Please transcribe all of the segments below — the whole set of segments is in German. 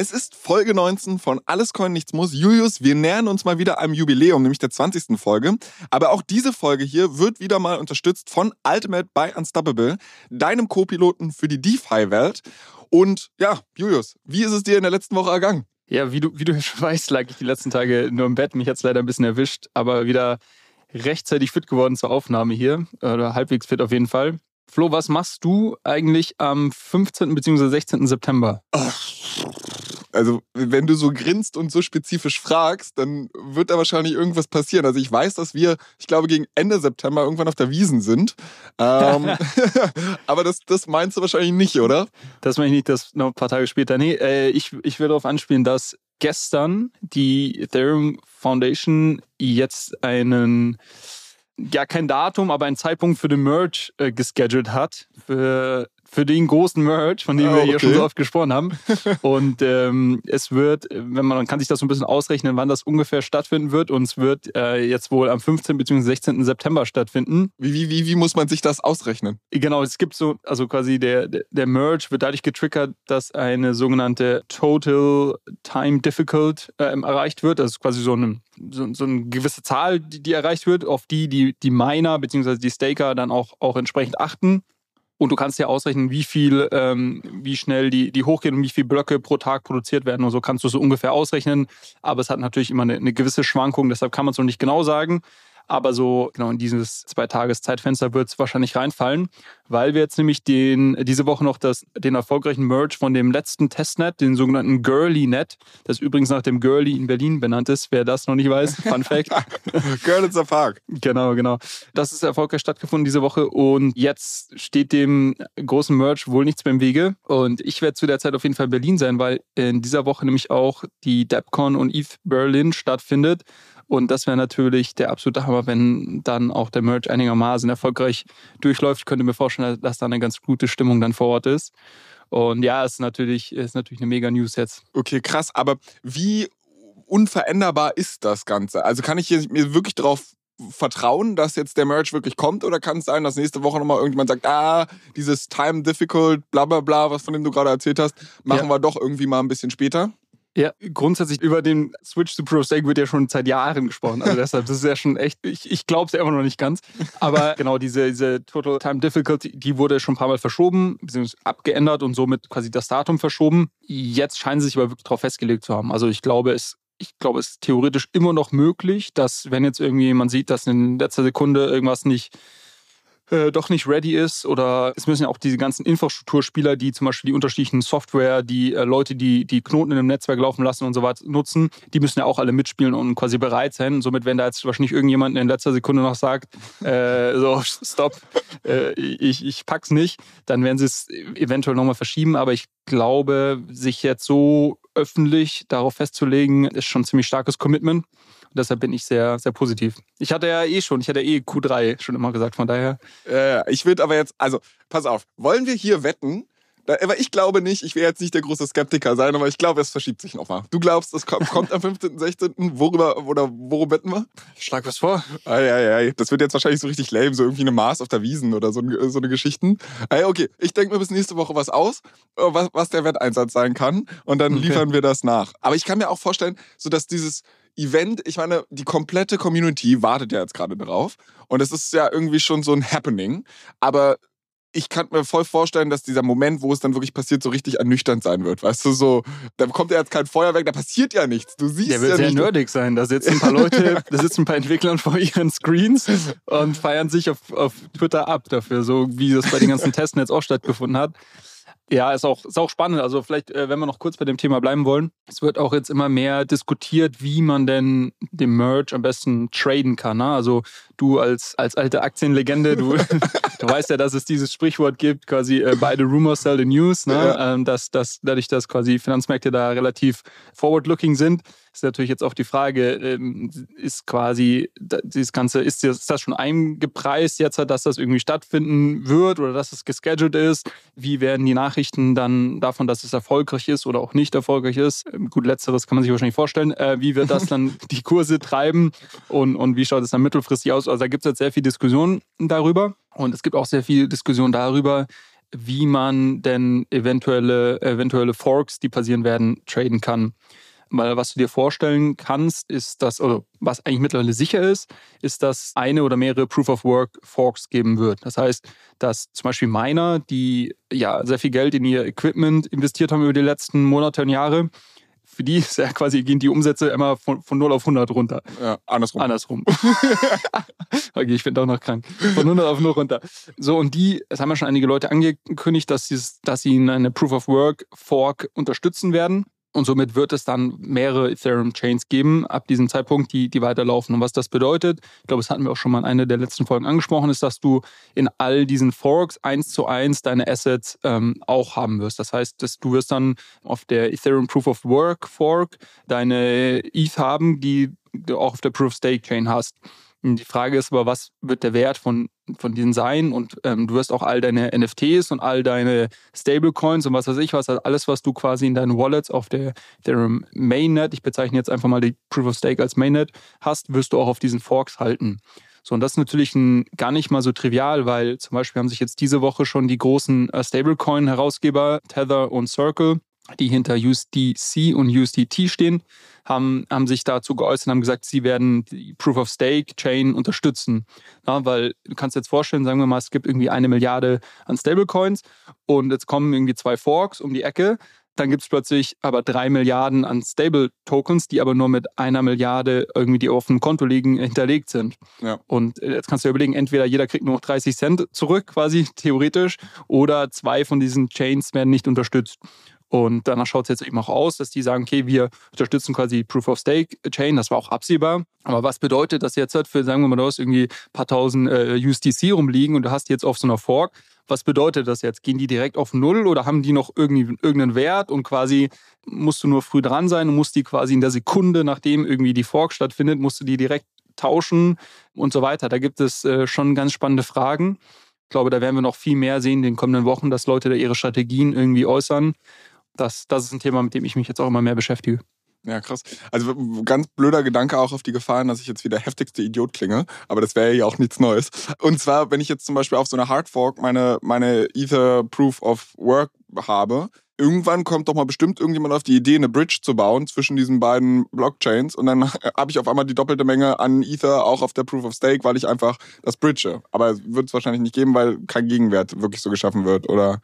Es ist Folge 19 von Alles Coin Nichts Muss. Julius, wir nähern uns mal wieder einem Jubiläum, nämlich der 20. Folge. Aber auch diese Folge hier wird wieder mal unterstützt von Ultimate by Unstoppable, deinem Co-Piloten für die DeFi-Welt. Und ja, Julius, wie ist es dir in der letzten Woche ergangen? Ja, wie du, wie du schon weißt, lag ich die letzten Tage nur im Bett. Mich hat es leider ein bisschen erwischt, aber wieder rechtzeitig fit geworden zur Aufnahme hier. Oder halbwegs fit auf jeden Fall. Flo, was machst du eigentlich am 15. bzw. 16. September? Also, wenn du so grinst und so spezifisch fragst, dann wird da wahrscheinlich irgendwas passieren. Also, ich weiß, dass wir, ich glaube, gegen Ende September irgendwann auf der Wiesen sind. Ähm, aber das, das meinst du wahrscheinlich nicht, oder? Das meine ich nicht, das noch ein paar Tage später. Nee, äh, ich, ich will darauf anspielen, dass gestern die Ethereum Foundation jetzt einen ja kein Datum, aber ein Zeitpunkt für den Merge äh, gescheduled hat. Für für den großen Merch, von dem oh, wir hier schon so oft gesprochen haben. Und ähm, es wird, wenn man, man kann sich das so ein bisschen ausrechnen, wann das ungefähr stattfinden wird. Und es wird äh, jetzt wohl am 15. bzw. 16. September stattfinden. Wie, wie, wie, wie muss man sich das ausrechnen? Genau, es gibt so, also quasi der, der Merge wird dadurch getriggert, dass eine sogenannte Total Time Difficult äh, erreicht wird. Das ist quasi so eine, so, so eine gewisse Zahl, die, die erreicht wird, auf die die, die Miner bzw. die Staker dann auch, auch entsprechend achten. Und du kannst dir ausrechnen, wie viel, ähm, wie schnell die, die hochgehen und wie viele Blöcke pro Tag produziert werden. Und so kannst du so ungefähr ausrechnen. Aber es hat natürlich immer eine, eine gewisse Schwankung, deshalb kann man es noch nicht genau sagen. Aber so genau in dieses zwei Tages Zeitfenster wird es wahrscheinlich reinfallen, weil wir jetzt nämlich den, diese Woche noch das, den erfolgreichen Merge von dem letzten Testnet, den sogenannten Girly-Net, das übrigens nach dem Girly in Berlin benannt ist. Wer das noch nicht weiß, Fun Fact. Görlitzer Park. Genau, genau. Das ist erfolgreich stattgefunden diese Woche und jetzt steht dem großen Merge wohl nichts mehr im Wege. Und ich werde zu der Zeit auf jeden Fall in Berlin sein, weil in dieser Woche nämlich auch die DEPCON und ETH Berlin stattfindet. Und das wäre natürlich der absolute Hammer, wenn dann auch der Merch einigermaßen erfolgreich durchläuft. Ich könnte mir vorstellen, dass da eine ganz gute Stimmung dann vor Ort ist. Und ja, ist natürlich, ist natürlich eine mega News jetzt. Okay, krass. Aber wie unveränderbar ist das Ganze? Also kann ich mir wirklich darauf vertrauen, dass jetzt der Merch wirklich kommt? Oder kann es sein, dass nächste Woche nochmal irgendjemand sagt, ah, dieses Time Difficult, bla bla bla, was von dem du gerade erzählt hast, machen ja. wir doch irgendwie mal ein bisschen später? Ja, grundsätzlich über den Switch zu Pro-Stake wird ja schon seit Jahren gesprochen. Also deshalb, das ist ja schon echt, ich, ich glaube es ja immer noch nicht ganz. Aber genau, diese, diese Total Time Difficulty, die wurde schon ein paar Mal verschoben, beziehungsweise abgeändert und somit quasi das Datum verschoben. Jetzt scheinen sie sich aber wirklich darauf festgelegt zu haben. Also ich glaube, es ich glaube, es ist theoretisch immer noch möglich, dass wenn jetzt irgendwie man sieht, dass in letzter Sekunde irgendwas nicht äh, doch nicht ready ist oder es müssen ja auch diese ganzen Infrastrukturspieler, die zum Beispiel die unterschiedlichen Software, die äh, Leute, die die Knoten in einem Netzwerk laufen lassen und so weiter nutzen, die müssen ja auch alle mitspielen und quasi bereit sein. Somit, wenn da jetzt wahrscheinlich irgendjemand in letzter Sekunde noch sagt, äh, so, stopp, äh, ich, ich pack's nicht, dann werden sie es eventuell nochmal verschieben. Aber ich glaube, sich jetzt so öffentlich darauf festzulegen, ist schon ein ziemlich starkes Commitment. Und deshalb bin ich sehr, sehr positiv. Ich hatte ja eh schon, ich hatte eh Q3 schon immer gesagt, von daher. Äh, ich würde aber jetzt, also, pass auf, wollen wir hier wetten? Aber ich glaube nicht, ich werde jetzt nicht der große Skeptiker sein, aber ich glaube, es verschiebt sich nochmal. Du glaubst, es kommt am 15., 16., worüber oder worum wetten wir? Ich schlag was vor. Ah, ja, ja, das wird jetzt wahrscheinlich so richtig lame, so irgendwie eine Mars auf der Wiesen oder so, so eine Geschichten. Ah, okay, ich denke mir bis nächste Woche was aus, äh, was, was der Wetteinsatz sein kann und dann okay. liefern wir das nach. Aber ich kann mir auch vorstellen, so dass dieses Event, ich meine, die komplette Community wartet ja jetzt gerade darauf. Und es ist ja irgendwie schon so ein Happening. Aber ich kann mir voll vorstellen, dass dieser Moment, wo es dann wirklich passiert, so richtig ernüchternd sein wird. Weißt du, so, da kommt ja jetzt kein Feuerwerk, da passiert ja nichts. Du siehst Der wird ja sehr nicht. nerdig sein. Da sitzen ein paar Leute, da sitzen ein paar Entwickler vor ihren Screens und feiern sich auf, auf Twitter ab dafür, so wie das bei den ganzen Testen jetzt auch stattgefunden hat. Ja, ist auch, ist auch spannend. Also vielleicht, äh, wenn wir noch kurz bei dem Thema bleiben wollen. Es wird auch jetzt immer mehr diskutiert, wie man denn den Merge am besten traden kann. Ne? Also du als, als alte Aktienlegende, du, du weißt ja, dass es dieses Sprichwort gibt, quasi äh, buy the rumor, sell the news. Ne? Ja. Ähm, dass, dass, dadurch, dass quasi Finanzmärkte da relativ forward-looking sind, ist natürlich jetzt auch die Frage, ähm, ist quasi dieses Ganze, ist das schon eingepreist jetzt, dass das irgendwie stattfinden wird oder dass es gescheduled ist? Wie werden die Nachrichten dann davon, dass es erfolgreich ist oder auch nicht erfolgreich ist? Ähm, gut, letzteres kann man sich wahrscheinlich vorstellen. Äh, wie wird das dann die Kurse treiben und, und wie schaut es dann mittelfristig aus? Also da gibt es jetzt sehr viel Diskussion darüber und es gibt auch sehr viel Diskussion darüber, wie man denn eventuelle, eventuelle Forks, die passieren werden, traden kann. Weil was du dir vorstellen kannst, ist, dass, oder was eigentlich mittlerweile sicher ist, ist, dass eine oder mehrere Proof of Work Forks geben wird. Das heißt, dass zum Beispiel Miner, die ja sehr viel Geld in ihr Equipment investiert haben über die letzten Monate und Jahre, für die ist ja quasi gehen die Umsätze immer von, von 0 auf 100 runter. Ja, andersrum. Andersrum. okay, ich bin doch noch krank. Von 100 auf 0 runter. So, und die, es haben ja schon einige Leute angekündigt, dass sie, dass sie eine Proof of Work Fork unterstützen werden. Und somit wird es dann mehrere Ethereum-Chains geben, ab diesem Zeitpunkt, die, die weiterlaufen. Und was das bedeutet, ich glaube, das hatten wir auch schon mal in einer der letzten Folgen angesprochen, ist, dass du in all diesen Forks eins zu eins deine Assets ähm, auch haben wirst. Das heißt, dass du wirst dann auf der Ethereum Proof of Work Fork deine ETH haben, die du auch auf der Proof of Stake Chain hast. Die Frage ist aber, was wird der Wert von, von diesen sein? Und ähm, du wirst auch all deine NFTs und all deine Stablecoins und was weiß ich was, also alles, was du quasi in deinen Wallets auf der Ethereum Mainnet, ich bezeichne jetzt einfach mal die Proof of Stake als Mainnet, hast, wirst du auch auf diesen Forks halten. So, und das ist natürlich ein, gar nicht mal so trivial, weil zum Beispiel haben sich jetzt diese Woche schon die großen äh, Stablecoin-Herausgeber Tether und Circle die hinter USDC und USDT stehen, haben, haben sich dazu geäußert und haben gesagt, sie werden die Proof of Stake Chain unterstützen. Ja, weil du kannst dir jetzt vorstellen, sagen wir mal, es gibt irgendwie eine Milliarde an Stablecoins und jetzt kommen irgendwie zwei Forks um die Ecke. Dann gibt es plötzlich aber drei Milliarden an Stable-Tokens, die aber nur mit einer Milliarde irgendwie, die auf dem Konto liegen, hinterlegt sind. Ja. Und jetzt kannst du dir überlegen, entweder jeder kriegt nur noch 30 Cent zurück, quasi theoretisch, oder zwei von diesen Chains werden nicht unterstützt. Und danach schaut es jetzt eben auch aus, dass die sagen, okay, wir unterstützen quasi Proof of Stake Chain, das war auch absehbar. Aber was bedeutet das jetzt halt für, sagen wir mal, du hast irgendwie ein paar tausend äh, USDC rumliegen und du hast jetzt auf so einer Fork, was bedeutet das jetzt? Gehen die direkt auf Null oder haben die noch irgendwie irgendeinen Wert und quasi musst du nur früh dran sein und musst die quasi in der Sekunde, nachdem irgendwie die Fork stattfindet, musst du die direkt tauschen und so weiter. Da gibt es äh, schon ganz spannende Fragen. Ich glaube, da werden wir noch viel mehr sehen in den kommenden Wochen, dass Leute da ihre Strategien irgendwie äußern das, das ist ein Thema, mit dem ich mich jetzt auch immer mehr beschäftige. Ja, krass. Also ganz blöder Gedanke auch auf die Gefahren, dass ich jetzt wie der heftigste Idiot klinge, aber das wäre ja auch nichts Neues. Und zwar, wenn ich jetzt zum Beispiel auf so einer Hardfork meine, meine Ether Proof of Work habe, irgendwann kommt doch mal bestimmt irgendjemand auf die Idee, eine Bridge zu bauen zwischen diesen beiden Blockchains und dann habe ich auf einmal die doppelte Menge an Ether auch auf der Proof of Stake, weil ich einfach das bridge. Aber wird es wahrscheinlich nicht geben, weil kein Gegenwert wirklich so geschaffen wird, oder?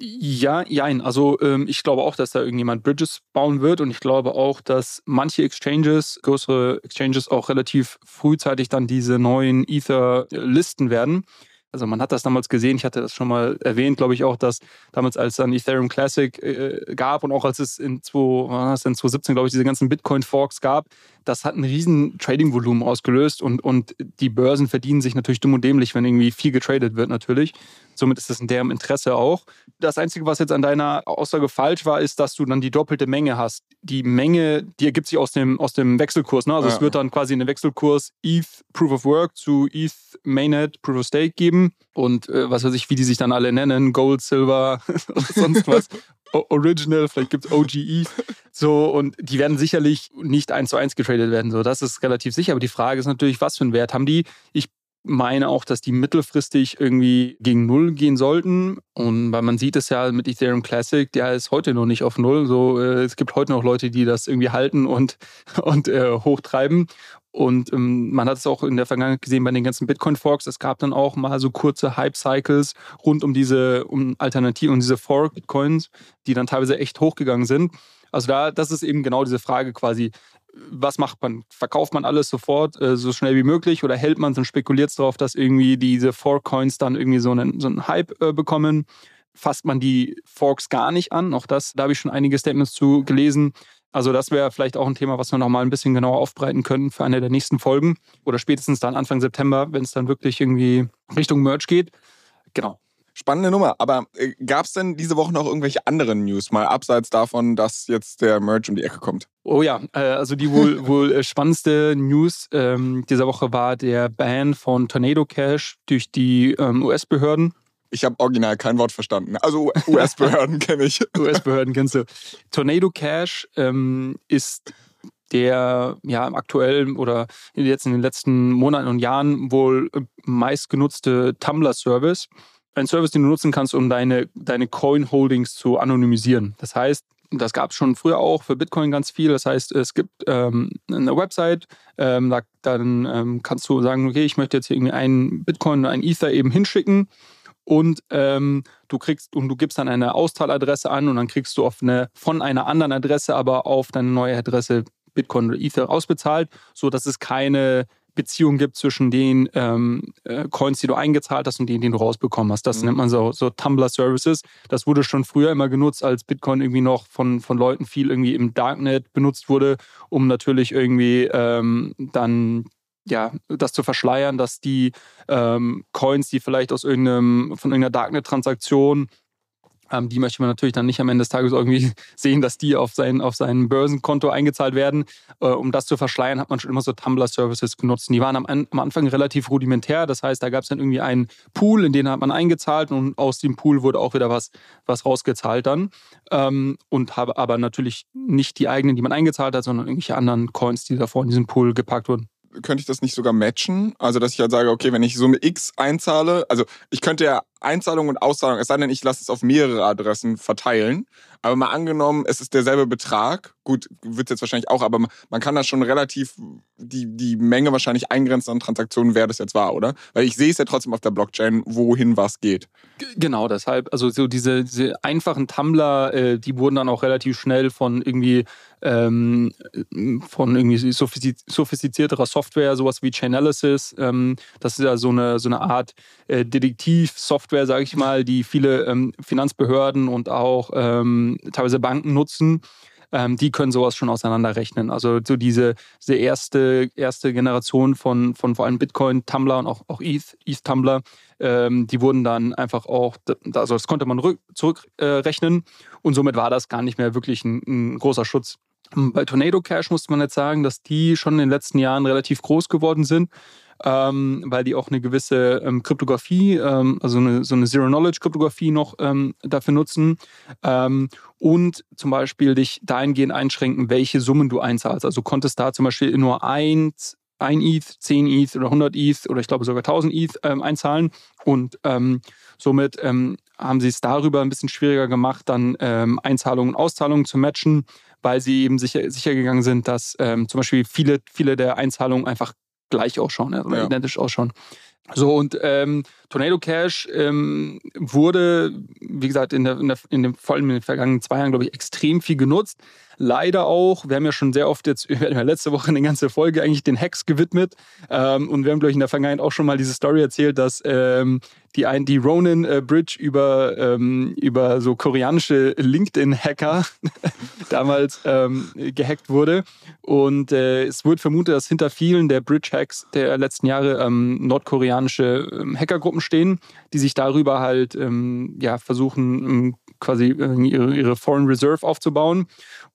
Ja, jein. Also ähm, ich glaube auch, dass da irgendjemand Bridges bauen wird und ich glaube auch, dass manche Exchanges, größere Exchanges auch relativ frühzeitig dann diese neuen Ether listen werden. Also man hat das damals gesehen, ich hatte das schon mal erwähnt, glaube ich auch, dass damals als dann Ethereum Classic äh, gab und auch als es in, 2, in 2017, glaube ich, diese ganzen Bitcoin-Forks gab, das hat ein riesen Trading-Volumen ausgelöst und, und die Börsen verdienen sich natürlich dumm und dämlich, wenn irgendwie viel getradet wird natürlich. Somit ist das in deren Interesse auch. Das Einzige, was jetzt an deiner Aussage falsch war, ist, dass du dann die doppelte Menge hast. Die Menge, die ergibt sich aus dem, aus dem Wechselkurs. Ne? Also ja. es wird dann quasi einen Wechselkurs ETH Proof of Work zu ETH Mainnet Proof of Stake geben. Und äh, was weiß ich, wie die sich dann alle nennen, Gold, Silver, sonst was. Original, vielleicht gibt es OGE. So, und die werden sicherlich nicht eins zu eins getradet werden. So, das ist relativ sicher. Aber die Frage ist natürlich, was für einen Wert haben die? Ich meine auch, dass die mittelfristig irgendwie gegen Null gehen sollten. Und weil man sieht es ja mit Ethereum Classic, der ist heute noch nicht auf Null. So, äh, es gibt heute noch Leute, die das irgendwie halten und, und äh, hochtreiben. Und ähm, man hat es auch in der Vergangenheit gesehen bei den ganzen Bitcoin-Forks. Es gab dann auch mal so kurze Hype-Cycles rund um diese um Alternativen, um diese Fork-Bitcoins, die dann teilweise echt hochgegangen sind. Also da, das ist eben genau diese Frage quasi, was macht man? Verkauft man alles sofort äh, so schnell wie möglich oder hält man es und spekuliert darauf, dass irgendwie diese Fork-Coins dann irgendwie so einen, so einen Hype äh, bekommen? fasst man die Forks gar nicht an. Auch das, da habe ich schon einige Statements zu gelesen. Also das wäre vielleicht auch ein Thema, was wir noch mal ein bisschen genauer aufbreiten können für eine der nächsten Folgen oder spätestens dann Anfang September, wenn es dann wirklich irgendwie Richtung Merch geht. Genau. Spannende Nummer. Aber äh, gab es denn diese Woche noch irgendwelche anderen News, mal abseits davon, dass jetzt der Merch um die Ecke kommt? Oh ja, äh, also die wohl, wohl äh, spannendste News ähm, dieser Woche war der Ban von Tornado Cash durch die ähm, US-Behörden. Ich habe original kein Wort verstanden. Also US-Behörden kenne ich. US-Behörden kennst du. Tornado Cash ähm, ist der ja aktuell oder jetzt in den letzten Monaten und Jahren wohl meistgenutzte Tumblr-Service ein Service, den du nutzen kannst, um deine, deine Coin-Holdings zu anonymisieren. Das heißt, das gab es schon früher auch für Bitcoin ganz viel. Das heißt, es gibt ähm, eine Website, ähm, da, dann ähm, kannst du sagen, okay, ich möchte jetzt irgendwie einen Bitcoin, einen Ether eben hinschicken und ähm, du kriegst und du gibst dann eine Austeiladresse an und dann kriegst du auf eine, von einer anderen Adresse aber auf deine neue Adresse Bitcoin oder Ether ausbezahlt, so dass es keine Beziehung gibt zwischen den ähm, äh, Coins, die du eingezahlt hast und denen, die du rausbekommen hast. Das mhm. nennt man so, so Tumblr Services. Das wurde schon früher immer genutzt, als Bitcoin irgendwie noch von, von Leuten viel irgendwie im Darknet benutzt wurde, um natürlich irgendwie ähm, dann ja, das zu verschleiern, dass die ähm, Coins, die vielleicht aus irgendeinem, von irgendeiner Darknet-Transaktion ähm, die möchte man natürlich dann nicht am Ende des Tages irgendwie sehen, dass die auf sein, auf sein Börsenkonto eingezahlt werden. Äh, um das zu verschleiern, hat man schon immer so Tumblr-Services genutzt. Die waren am, am, Anfang relativ rudimentär. Das heißt, da gab es dann irgendwie einen Pool, in den hat man eingezahlt und aus dem Pool wurde auch wieder was, was rausgezahlt dann. Ähm, und habe aber natürlich nicht die eigenen, die man eingezahlt hat, sondern irgendwelche anderen Coins, die davor in diesen Pool gepackt wurden könnte ich das nicht sogar matchen? Also, dass ich halt sage, okay, wenn ich Summe X einzahle, also ich könnte ja Einzahlung und Auszahlung, es sei denn, ich lasse es auf mehrere Adressen verteilen. Aber mal angenommen, es ist derselbe Betrag, gut, wird es jetzt wahrscheinlich auch, aber man kann da schon relativ die, die Menge wahrscheinlich eingrenzen an Transaktionen, wer das jetzt war, oder? Weil ich sehe es ja trotzdem auf der Blockchain, wohin was geht. Genau, deshalb, also so diese, diese einfachen Tumblr, äh, die wurden dann auch relativ schnell von irgendwie ähm, von irgendwie sophistizierterer Software, sowas wie Chainalysis. Ähm, das ist ja so eine, so eine Art äh, Detektiv-Software, sage ich mal, die viele ähm, Finanzbehörden und auch ähm, teilweise Banken nutzen. Ähm, die können sowas schon auseinanderrechnen. Also so diese, diese erste, erste Generation von, von vor allem Bitcoin, Tumblr und auch, auch ETH, ETH Tumblr, ähm, die wurden dann einfach auch, also das konnte man zurückrechnen äh, und somit war das gar nicht mehr wirklich ein, ein großer Schutz. Bei Tornado Cash musste man jetzt sagen, dass die schon in den letzten Jahren relativ groß geworden sind ähm, weil die auch eine gewisse ähm, Kryptographie, ähm, also eine, so eine Zero-Knowledge-Kryptographie noch ähm, dafür nutzen ähm, und zum Beispiel dich dahingehend einschränken, welche Summen du einzahlst. Also konntest da zum Beispiel nur eins ein ETH, 10 ETH oder 100 ETH oder ich glaube sogar 1000 ETH ähm, einzahlen. Und somit haben sie es darüber ein bisschen schwieriger gemacht, dann Einzahlungen und Auszahlungen zu matchen, weil sie eben sicher, sicher gegangen sind, dass zum Beispiel viele, viele der Einzahlungen einfach gleich ausschauen, also ja. identisch ausschauen. So, und ähm, Tornado Cash ähm, wurde, wie gesagt, in, der, in, der, in, dem, vor allem in den vergangenen zwei Jahren, glaube ich, extrem viel genutzt. Leider auch, wir haben ja schon sehr oft jetzt, wir hatten ja letzte Woche eine ganze Folge eigentlich den Hacks gewidmet. Ähm, und wir haben, glaube ich, in der Vergangenheit auch schon mal diese Story erzählt, dass ähm, die, die Ronin äh, Bridge über, ähm, über so koreanische LinkedIn-Hacker damals ähm, gehackt wurde. Und äh, es wird vermutet, dass hinter vielen der Bridge-Hacks der letzten Jahre ähm, nordkoreanische ähm, Hackergruppen stehen, die sich darüber halt ähm, ja, versuchen, ähm, quasi äh, ihre, ihre, Foreign Reserve aufzubauen.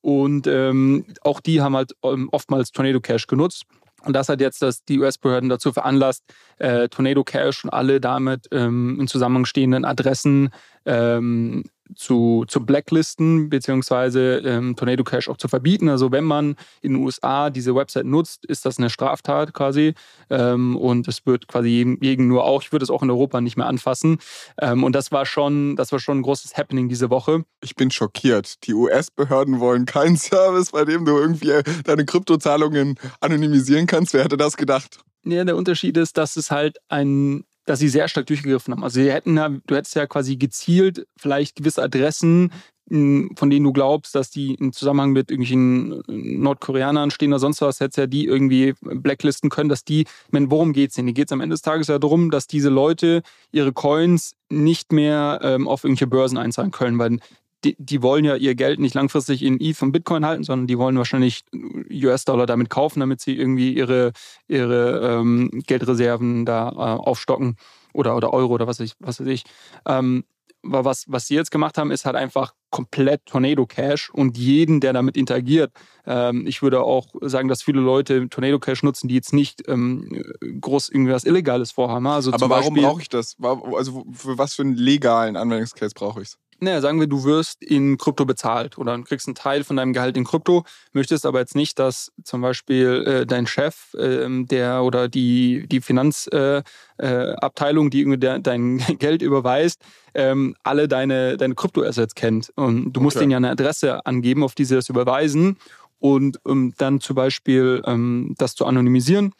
Und ähm, auch die haben halt ähm, oftmals Tornado Cash genutzt. Und das hat jetzt das, die US-Behörden dazu veranlasst, äh, Tornado Cash und alle damit ähm, in Zusammenhang stehenden Adressen ähm, zu, zu blacklisten, beziehungsweise ähm, Tornado Cash auch zu verbieten. Also wenn man in den USA diese Website nutzt, ist das eine Straftat quasi. Ähm, und es wird quasi jedem, jedem nur auch, ich würde es auch in Europa nicht mehr anfassen. Ähm, und das war schon, das war schon ein großes Happening diese Woche. Ich bin schockiert. Die US-Behörden wollen keinen Service, bei dem du irgendwie äh, deine Kryptozahlungen anonymisieren kannst. Wer hätte das gedacht? Ja, der Unterschied ist, dass es halt ein dass sie sehr stark durchgegriffen haben. Also sie hätten, du hättest ja quasi gezielt vielleicht gewisse Adressen von denen du glaubst, dass die im Zusammenhang mit irgendwelchen Nordkoreanern stehen oder sonst was, hättest ja die irgendwie blacklisten können, dass die, meine, worum geht's denn? Hier geht es am Ende des Tages ja darum, dass diese Leute ihre Coins nicht mehr ähm, auf irgendwelche Börsen einzahlen können, weil die, die, wollen ja ihr Geld nicht langfristig in ETH und Bitcoin halten, sondern die wollen wahrscheinlich US-Dollar damit kaufen, damit sie irgendwie ihre, ihre ähm, Geldreserven da äh, aufstocken oder, oder Euro oder was, ich, was weiß ich. Ähm, was, was sie jetzt gemacht haben, ist halt einfach komplett Tornado Cash und jeden, der damit interagiert. Ähm, ich würde auch sagen, dass viele Leute Tornado Cash nutzen, die jetzt nicht ähm, groß irgendwas Illegales vorhaben. Also Aber warum brauche ich das? Also für was für einen legalen Anwendungscase brauche ich es? Naja, sagen wir, du wirst in Krypto bezahlt oder kriegst einen Teil von deinem Gehalt in Krypto, möchtest aber jetzt nicht, dass zum Beispiel äh, dein Chef, äh, der oder die, die Finanzabteilung, äh, äh die irgendwie dein Geld überweist, ähm, alle deine, deine Kryptoassets kennt. Und du musst okay. denen ja eine Adresse angeben, auf die sie das überweisen und um dann zum Beispiel ähm, das zu anonymisieren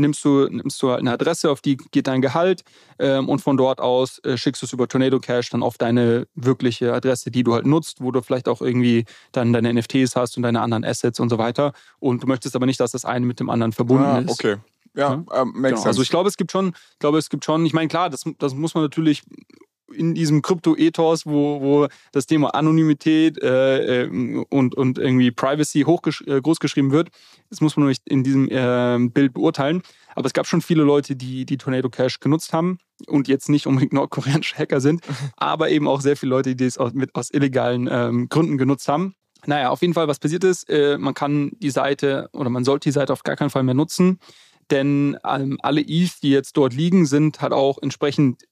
nimmst du, nimmst du halt eine Adresse, auf die geht dein Gehalt ähm, und von dort aus äh, schickst du es über Tornado Cash dann auf deine wirkliche Adresse, die du halt nutzt, wo du vielleicht auch irgendwie dann deine NFTs hast und deine anderen Assets und so weiter. Und du möchtest aber nicht, dass das eine mit dem anderen verbunden ah, ist. Okay. Ja, ja? Ähm, genau. Also ich glaube, es gibt schon, ich glaube, es gibt schon, ich meine, klar, das, das muss man natürlich in diesem Krypto-Ethos, wo, wo das Thema Anonymität äh, äh und, und irgendwie Privacy hochgesch äh, großgeschrieben wird. Das muss man nicht in diesem äh, Bild beurteilen. Aber es gab schon viele Leute, die die Tornado Cash genutzt haben und jetzt nicht unbedingt nordkoreanische Hacker sind, aber eben auch sehr viele Leute, die es aus, mit, aus illegalen ähm, Gründen genutzt haben. Naja, auf jeden Fall, was passiert ist, äh, man kann die Seite oder man sollte die Seite auf gar keinen Fall mehr nutzen denn ähm, alle ETH, die jetzt dort liegen, sind halt auch entsprechend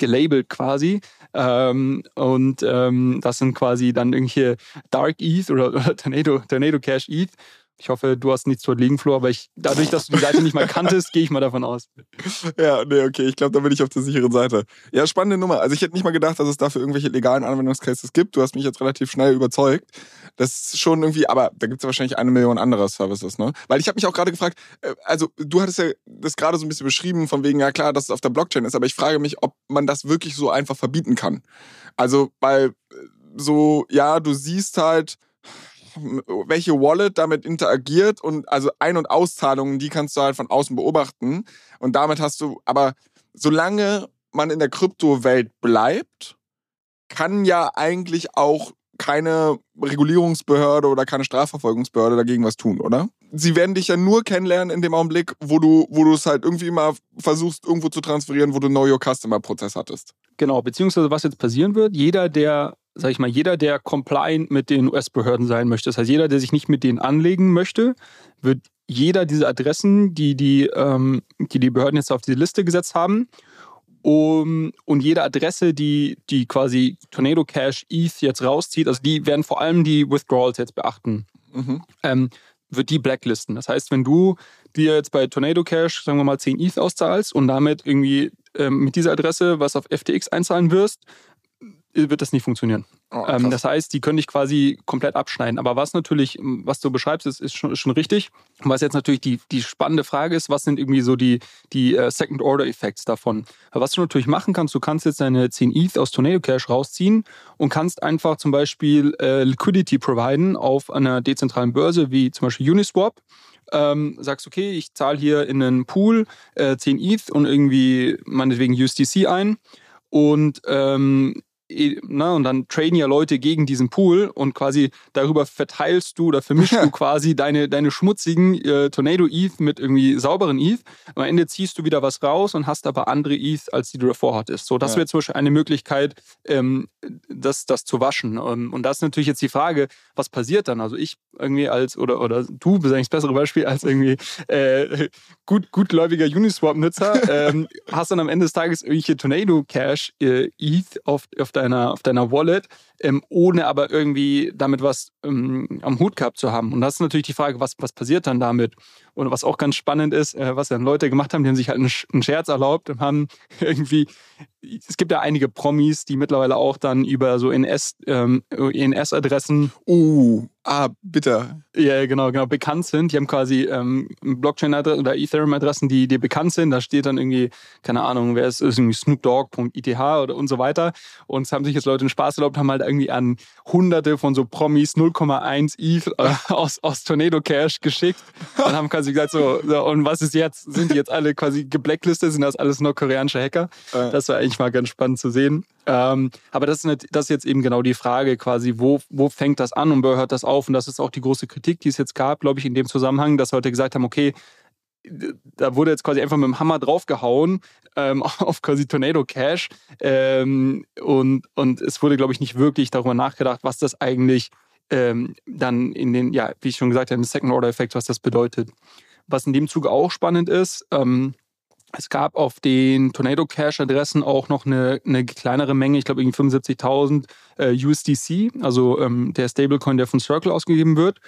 gelabelt quasi. Ähm, und ähm, das sind quasi dann irgendwelche Dark ETH oder, oder Tornado, Tornado Cash ETH. Ich hoffe, du hast nichts dort liegen, Flo, aber ich, dadurch, dass du die Seite nicht mal kanntest, gehe ich mal davon aus. Ja, nee, okay, ich glaube, da bin ich auf der sicheren Seite. Ja, spannende Nummer. Also ich hätte nicht mal gedacht, dass es dafür irgendwelche legalen Anwendungscases gibt. Du hast mich jetzt relativ schnell überzeugt. Das ist schon irgendwie, aber da gibt es ja wahrscheinlich eine Million anderer Services, ne? Weil ich habe mich auch gerade gefragt, äh, also du hattest ja das gerade so ein bisschen beschrieben, von wegen, ja klar, dass es auf der Blockchain ist, aber ich frage mich, ob man das wirklich so einfach verbieten kann. Also, weil äh, so, ja, du siehst halt, welche Wallet damit interagiert und also Ein- und Auszahlungen, die kannst du halt von außen beobachten. Und damit hast du, aber solange man in der Kryptowelt bleibt, kann ja eigentlich auch keine Regulierungsbehörde oder keine Strafverfolgungsbehörde dagegen was tun, oder? Sie werden dich ja nur kennenlernen in dem Augenblick, wo du, wo du es halt irgendwie mal versuchst, irgendwo zu transferieren, wo du Know Your Customer-Prozess hattest. Genau, beziehungsweise was jetzt passieren wird, jeder, der sag ich mal, jeder, der compliant mit den US-Behörden sein möchte, das heißt, jeder, der sich nicht mit denen anlegen möchte, wird jeder dieser Adressen, die die, ähm, die, die Behörden jetzt auf diese Liste gesetzt haben, um, und jede Adresse, die, die quasi Tornado Cash ETH jetzt rauszieht, also die werden vor allem die Withdrawals jetzt beachten, mhm. ähm, wird die blacklisten. Das heißt, wenn du dir jetzt bei Tornado Cash, sagen wir mal, 10 ETH auszahlst und damit irgendwie ähm, mit dieser Adresse was auf FTX einzahlen wirst, wird das nicht funktionieren. Oh, ähm, das heißt, die können dich quasi komplett abschneiden. Aber was natürlich, was du beschreibst, ist, ist, schon, ist schon richtig. Was jetzt natürlich die, die spannende Frage ist, was sind irgendwie so die, die uh, Second-Order-Effects davon? Aber was du natürlich machen kannst, du kannst jetzt deine 10 ETH aus Tornado Cash rausziehen und kannst einfach zum Beispiel äh, Liquidity providen auf einer dezentralen Börse wie zum Beispiel Uniswap. Ähm, sagst, okay, ich zahle hier in einen Pool äh, 10 ETH und irgendwie meinetwegen USDC ein und ähm, ne, und dann traden ja Leute gegen diesen Pool und quasi darüber verteilst du oder vermischst du quasi deine, deine schmutzigen äh, Tornado ETH mit irgendwie sauberen ETH. Am Ende ziehst du wieder was raus und hast aber andere ETH, als die du davor hattest. So, das ja. wäre zum Beispiel eine Möglichkeit, ähm, das, das zu waschen. Und, und das ist natürlich jetzt die Frage, was passiert dann? Also ich irgendwie als, oder, oder du bist eigentlich das bessere Beispiel als irgendwie äh, gut, gutgläubiger Uniswap-Nutzer, ähm, hast dann am Ende des Tages irgendwelche Tornado Cash äh, ETH auf, auf deiner, auf deiner Wallet, ähm, ohne aber irgendwie damit was ähm, am Hut gehabt zu haben. Und das ist natürlich die Frage, was, was passiert dann damit? Und was auch ganz spannend ist, äh, was dann Leute gemacht haben, die haben sich halt einen, Scherz erlaubt und haben irgendwie es gibt ja einige Promis, die mittlerweile auch dann über so NS-Adressen ähm, uh, Ah, bitte. Ja, genau, genau, bekannt sind. Die haben quasi ähm, Blockchain-Adressen oder Ethereum-Adressen, die dir bekannt sind. Da steht dann irgendwie, keine Ahnung, wer ist, ist irgendwie snoopdogg.eth oder und so weiter. Und es haben sich jetzt Leute einen Spaß erlaubt, haben halt irgendwie an hunderte von so Promis 0,1 ETH äh, aus, aus Tornado Cash geschickt und haben quasi gesagt, so, so, und was ist jetzt? Sind die jetzt alle quasi geblacklistet? Sind das alles nur koreanische Hacker? Äh. Das war eigentlich mal ganz spannend zu sehen. Ähm, aber das ist, nicht, das ist jetzt eben genau die Frage quasi, wo, wo fängt das an und wo hört das auf? Und das ist auch die große Kritik, die es jetzt gab, glaube ich, in dem Zusammenhang, dass Leute gesagt haben, okay, da wurde jetzt quasi einfach mit dem Hammer draufgehauen ähm, auf quasi Tornado Cash ähm, und, und es wurde, glaube ich, nicht wirklich darüber nachgedacht, was das eigentlich ähm, dann in den, ja, wie ich schon gesagt habe, den Second Order Effekt, was das bedeutet. Was in dem Zuge auch spannend ist, ähm, es gab auf den Tornado Cash Adressen auch noch eine, eine kleinere Menge, ich glaube irgendwie 75.000 äh, USDC, also ähm, der Stablecoin, der von Circle ausgegeben wird.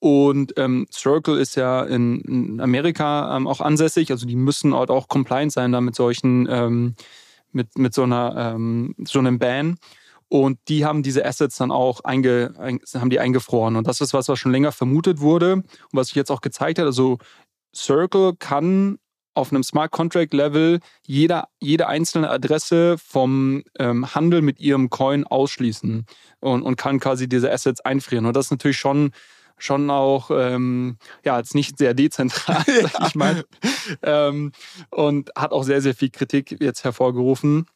Und ähm, Circle ist ja in, in Amerika ähm, auch ansässig, also die müssen halt auch compliant sein da mit solchen, ähm, mit, mit so einer ähm, so einem Ban. Und die haben diese Assets dann auch einge, ein, haben die eingefroren. Und das ist was, was schon länger vermutet wurde und was sich jetzt auch gezeigt hat. Also Circle kann auf einem Smart Contract Level jeder, jede einzelne Adresse vom ähm, Handel mit ihrem Coin ausschließen und, und kann quasi diese Assets einfrieren. Und das ist natürlich schon schon auch ähm, ja jetzt nicht sehr dezentral, sag ich mal, ähm, und hat auch sehr sehr viel Kritik jetzt hervorgerufen.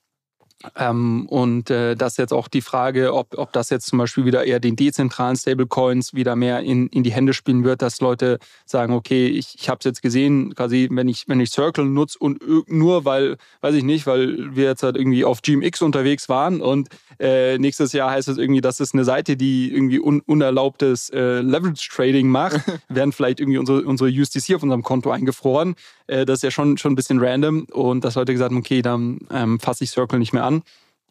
Ähm, und äh, das ist jetzt auch die Frage, ob, ob das jetzt zum Beispiel wieder eher den dezentralen Stablecoins wieder mehr in, in die Hände spielen wird, dass Leute sagen, okay, ich, ich habe es jetzt gesehen, quasi, wenn ich, wenn ich Circle nutze und nur weil, weiß ich nicht, weil wir jetzt halt irgendwie auf GMX unterwegs waren und äh, nächstes Jahr heißt es irgendwie, das ist eine Seite, die irgendwie un, unerlaubtes äh, Leverage Trading macht, werden vielleicht irgendwie unsere, unsere USDC auf unserem Konto eingefroren. Äh, das ist ja schon, schon ein bisschen random und dass Leute gesagt haben, okay, dann ähm, fasse ich Circle nicht mehr an.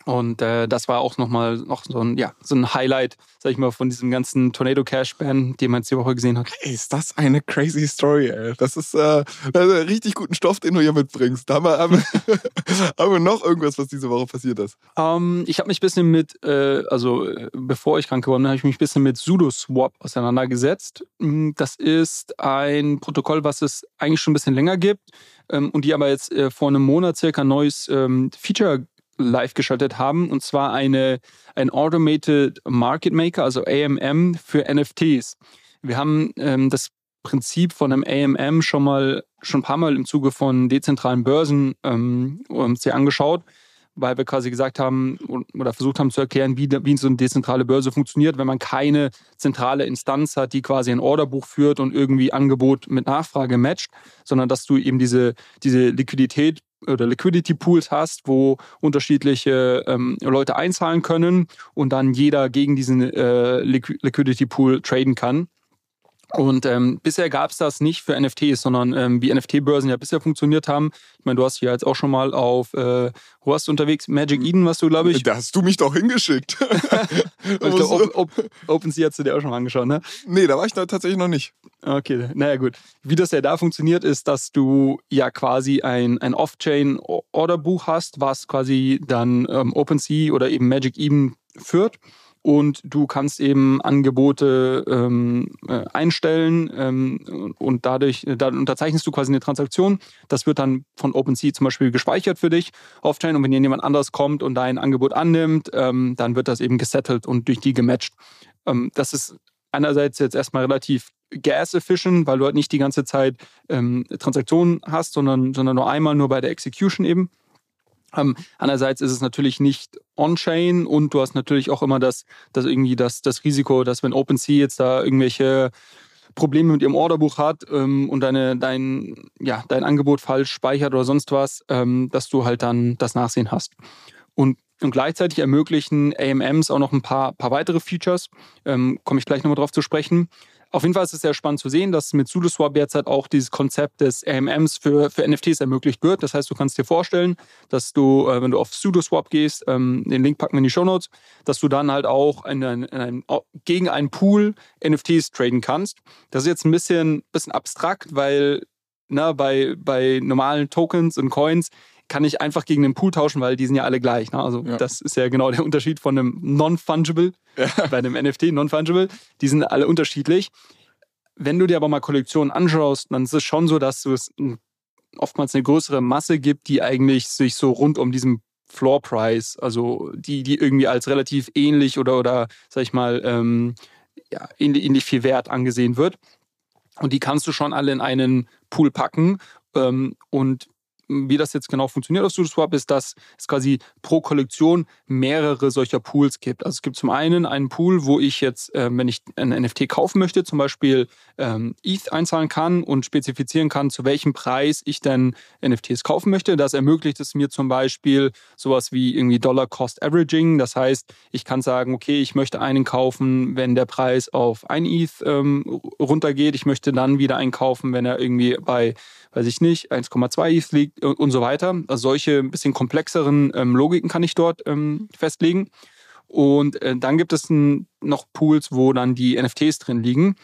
Und äh, das war auch nochmal noch so ein, ja, so ein Highlight, sag ich mal, von diesem ganzen Tornado Cash Ban, den man jetzt die Woche gesehen hat. Ey, ist das eine crazy Story, ey. Das ist, äh, das ist richtig guten Stoff, den du hier mitbringst. Da haben wir, haben, haben wir noch irgendwas, was diese Woche passiert ist? Um, ähm, ich habe mich ein bisschen mit, äh, also bevor ich krank geworden bin, habe ich mich ein bisschen mit SudoSwap auseinandergesetzt. Mm, das ist ein Protokoll, was es eigentlich schon ein bisschen länger gibt ähm, und die aber jetzt äh, vor einem Monat circa ein neues ähm, Feature live geschaltet haben, und zwar eine, ein Automated Market Maker, also AMM für NFTs. Wir haben ähm, das Prinzip von einem AMM schon mal schon ein paar Mal im Zuge von dezentralen Börsen ähm, uns hier angeschaut, weil wir quasi gesagt haben oder versucht haben zu erklären, wie, wie so eine dezentrale Börse funktioniert, wenn man keine zentrale Instanz hat, die quasi ein Orderbuch führt und irgendwie Angebot mit Nachfrage matcht, sondern dass du eben diese, diese Liquidität oder Liquidity Pools hast, wo unterschiedliche ähm, Leute einzahlen können und dann jeder gegen diesen äh, Liquidity Pool traden kann. Und ähm, bisher gab es das nicht für NFTs, sondern ähm, wie NFT-Börsen ja bisher funktioniert haben. Ich meine, du hast hier jetzt auch schon mal auf, äh, wo hast du unterwegs? Magic Eden, was du, glaube ich. Da hast du mich doch hingeschickt. ich glaube, Op OpenSea hast du dir auch schon mal angeschaut, ne? Nee, da war ich da tatsächlich noch nicht. Okay, naja, gut. Wie das ja da funktioniert, ist, dass du ja quasi ein, ein Off-Chain-Orderbuch hast, was quasi dann ähm, OpenSea oder eben Magic Eden führt und du kannst eben Angebote ähm, äh, einstellen ähm, und dadurch da unterzeichnest du quasi eine Transaktion. Das wird dann von OpenSea zum Beispiel gespeichert für dich auf-chain und wenn jemand anders kommt und dein Angebot annimmt, ähm, dann wird das eben gesettelt und durch die gematcht. Ähm, das ist einerseits jetzt erstmal relativ gas-efficient, weil du halt nicht die ganze Zeit ähm, Transaktionen hast, sondern, sondern nur einmal nur bei der Execution eben. Ähm, andererseits ist es natürlich nicht on-chain und du hast natürlich auch immer das, das irgendwie das, das Risiko, dass wenn OpenSea jetzt da irgendwelche Probleme mit ihrem Orderbuch hat ähm, und deine, dein, ja, dein Angebot falsch speichert oder sonst was, ähm, dass du halt dann das Nachsehen hast. Und, und gleichzeitig ermöglichen AMMs auch noch ein paar, paar weitere Features, ähm, komme ich gleich nochmal drauf zu sprechen. Auf jeden Fall ist es sehr spannend zu sehen, dass mit SudoSwap jetzt halt auch dieses Konzept des AMMs für, für NFTs ermöglicht wird. Das heißt, du kannst dir vorstellen, dass du, äh, wenn du auf SudoSwap gehst, ähm, den Link packen wir in die Show Notes, dass du dann halt auch in ein, in ein, gegen einen Pool NFTs traden kannst. Das ist jetzt ein bisschen, bisschen abstrakt, weil na, bei, bei normalen Tokens und Coins kann ich einfach gegen den Pool tauschen, weil die sind ja alle gleich. Ne? Also ja. das ist ja genau der Unterschied von einem Non-Fungible ja. bei einem NFT, Non-Fungible. Die sind alle unterschiedlich. Wenn du dir aber mal Kollektionen anschaust, dann ist es schon so, dass es oftmals eine größere Masse gibt, die eigentlich sich so rund um diesen Floor Price, also die, die irgendwie als relativ ähnlich oder, oder sag ich mal, ähm, ja, ähnlich, ähnlich viel wert angesehen wird. Und die kannst du schon alle in einen Pool packen. Ähm, und wie das jetzt genau funktioniert auf SudoSwap, ist, dass es quasi pro Kollektion mehrere solcher Pools gibt. Also es gibt zum einen einen Pool, wo ich jetzt, äh, wenn ich ein NFT kaufen möchte, zum Beispiel ähm, ETH einzahlen kann und spezifizieren kann, zu welchem Preis ich denn NFTs kaufen möchte. Das ermöglicht es mir zum Beispiel sowas wie irgendwie Dollar Cost Averaging. Das heißt, ich kann sagen, okay, ich möchte einen kaufen, wenn der Preis auf ein ETH ähm, runtergeht. Ich möchte dann wieder einen kaufen, wenn er irgendwie bei weiß ich nicht, 1,2 ETH liegt und so weiter. Also solche ein bisschen komplexeren ähm, Logiken kann ich dort ähm, festlegen. Und äh, dann gibt es ein, noch Pools, wo dann die NFTs drin liegen.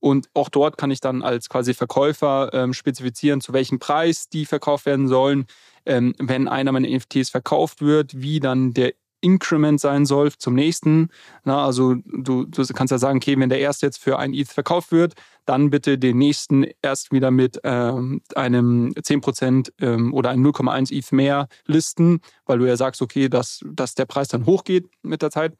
Und auch dort kann ich dann als quasi Verkäufer ähm, spezifizieren, zu welchem Preis die verkauft werden sollen. Ähm, wenn einer meiner NFTs verkauft wird, wie dann der Increment sein soll zum nächsten. Na, also du, du kannst ja sagen, okay, wenn der erste jetzt für ein ETH verkauft wird, dann bitte den nächsten erst wieder mit ähm, einem 10% ähm, oder einem 0,1 ETH mehr listen, weil du ja sagst, okay, dass, dass der Preis dann hochgeht mit der Zeit.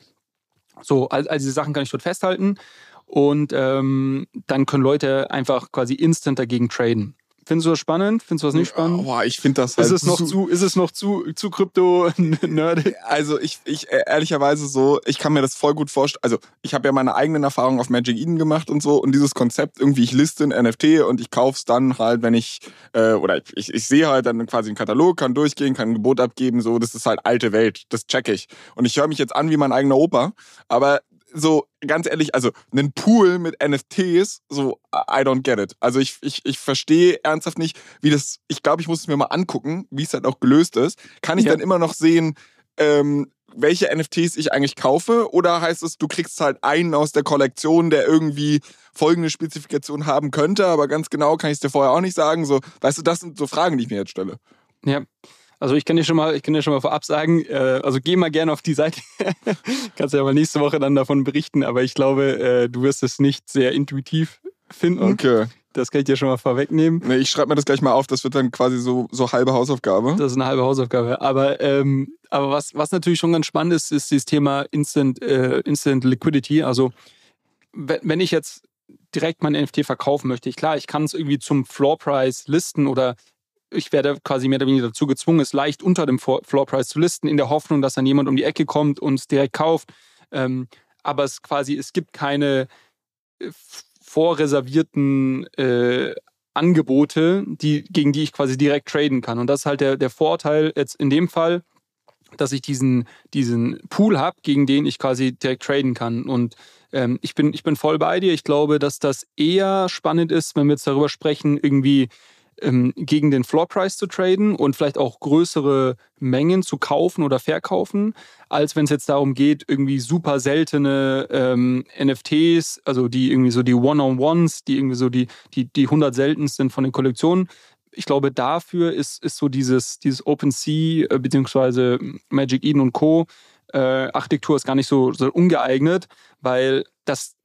So, all, all diese Sachen kann ich dort festhalten. Und ähm, dann können Leute einfach quasi instant dagegen traden. Findest du das spannend? Findest du das nicht spannend? Boah, ich finde das halt ist es noch zu, ist es noch zu, zu krypto-nerdig? Also ich, ich äh, ehrlicherweise so, ich kann mir das voll gut vorstellen. Also ich habe ja meine eigenen Erfahrungen auf Magic Eden gemacht und so und dieses Konzept irgendwie, ich liste ein NFT und ich kauf's dann halt, wenn ich, äh, oder ich, ich, ich sehe halt dann quasi einen Katalog, kann durchgehen, kann ein Gebot abgeben, so, das ist halt alte Welt, das check ich. Und ich höre mich jetzt an wie mein eigener Opa, aber so ganz ehrlich, also einen Pool mit NFTs, so I don't get it. Also ich, ich, ich verstehe ernsthaft nicht, wie das, ich glaube, ich muss es mir mal angucken, wie es halt auch gelöst ist. Kann ich ja. dann immer noch sehen, ähm, welche NFTs ich eigentlich kaufe? Oder heißt es, du kriegst halt einen aus der Kollektion, der irgendwie folgende Spezifikation haben könnte, aber ganz genau kann ich es dir vorher auch nicht sagen. So, weißt du, das sind so Fragen, die ich mir jetzt stelle. Ja. Also ich kann dir schon mal, ich kann dir schon mal vorab sagen, äh, also geh mal gerne auf die Seite. Kannst ja mal nächste Woche dann davon berichten, aber ich glaube, äh, du wirst es nicht sehr intuitiv finden. Okay. Das kann ich dir schon mal vorwegnehmen. Nee, ich schreibe mir das gleich mal auf, das wird dann quasi so, so halbe Hausaufgabe. Das ist eine halbe Hausaufgabe. Aber, ähm, aber was, was natürlich schon ganz spannend ist, ist dieses Thema Instant, äh, Instant Liquidity. Also wenn ich jetzt direkt mein NFT verkaufen möchte, ich, klar, ich kann es irgendwie zum Floor Price listen oder ich werde quasi mehr oder weniger dazu gezwungen, es leicht unter dem Floorpreis zu listen, in der Hoffnung, dass dann jemand um die Ecke kommt und es direkt kauft. Ähm, aber es quasi, es gibt keine äh, vorreservierten äh, Angebote, die, gegen die ich quasi direkt traden kann. Und das ist halt der, der Vorteil jetzt in dem Fall, dass ich diesen, diesen Pool habe, gegen den ich quasi direkt traden kann. Und ähm, ich, bin, ich bin voll bei dir. Ich glaube, dass das eher spannend ist, wenn wir jetzt darüber sprechen, irgendwie ähm, gegen den Floor Price zu traden und vielleicht auch größere Mengen zu kaufen oder verkaufen, als wenn es jetzt darum geht, irgendwie super seltene ähm, NFTs, also die irgendwie so die One-on-Ones, die irgendwie so die, die, die 100 seltensten von den Kollektionen. Ich glaube, dafür ist, ist so dieses, dieses OpenSea äh, beziehungsweise Magic Eden und Co. Äh, Architektur ist gar nicht so, so ungeeignet, weil das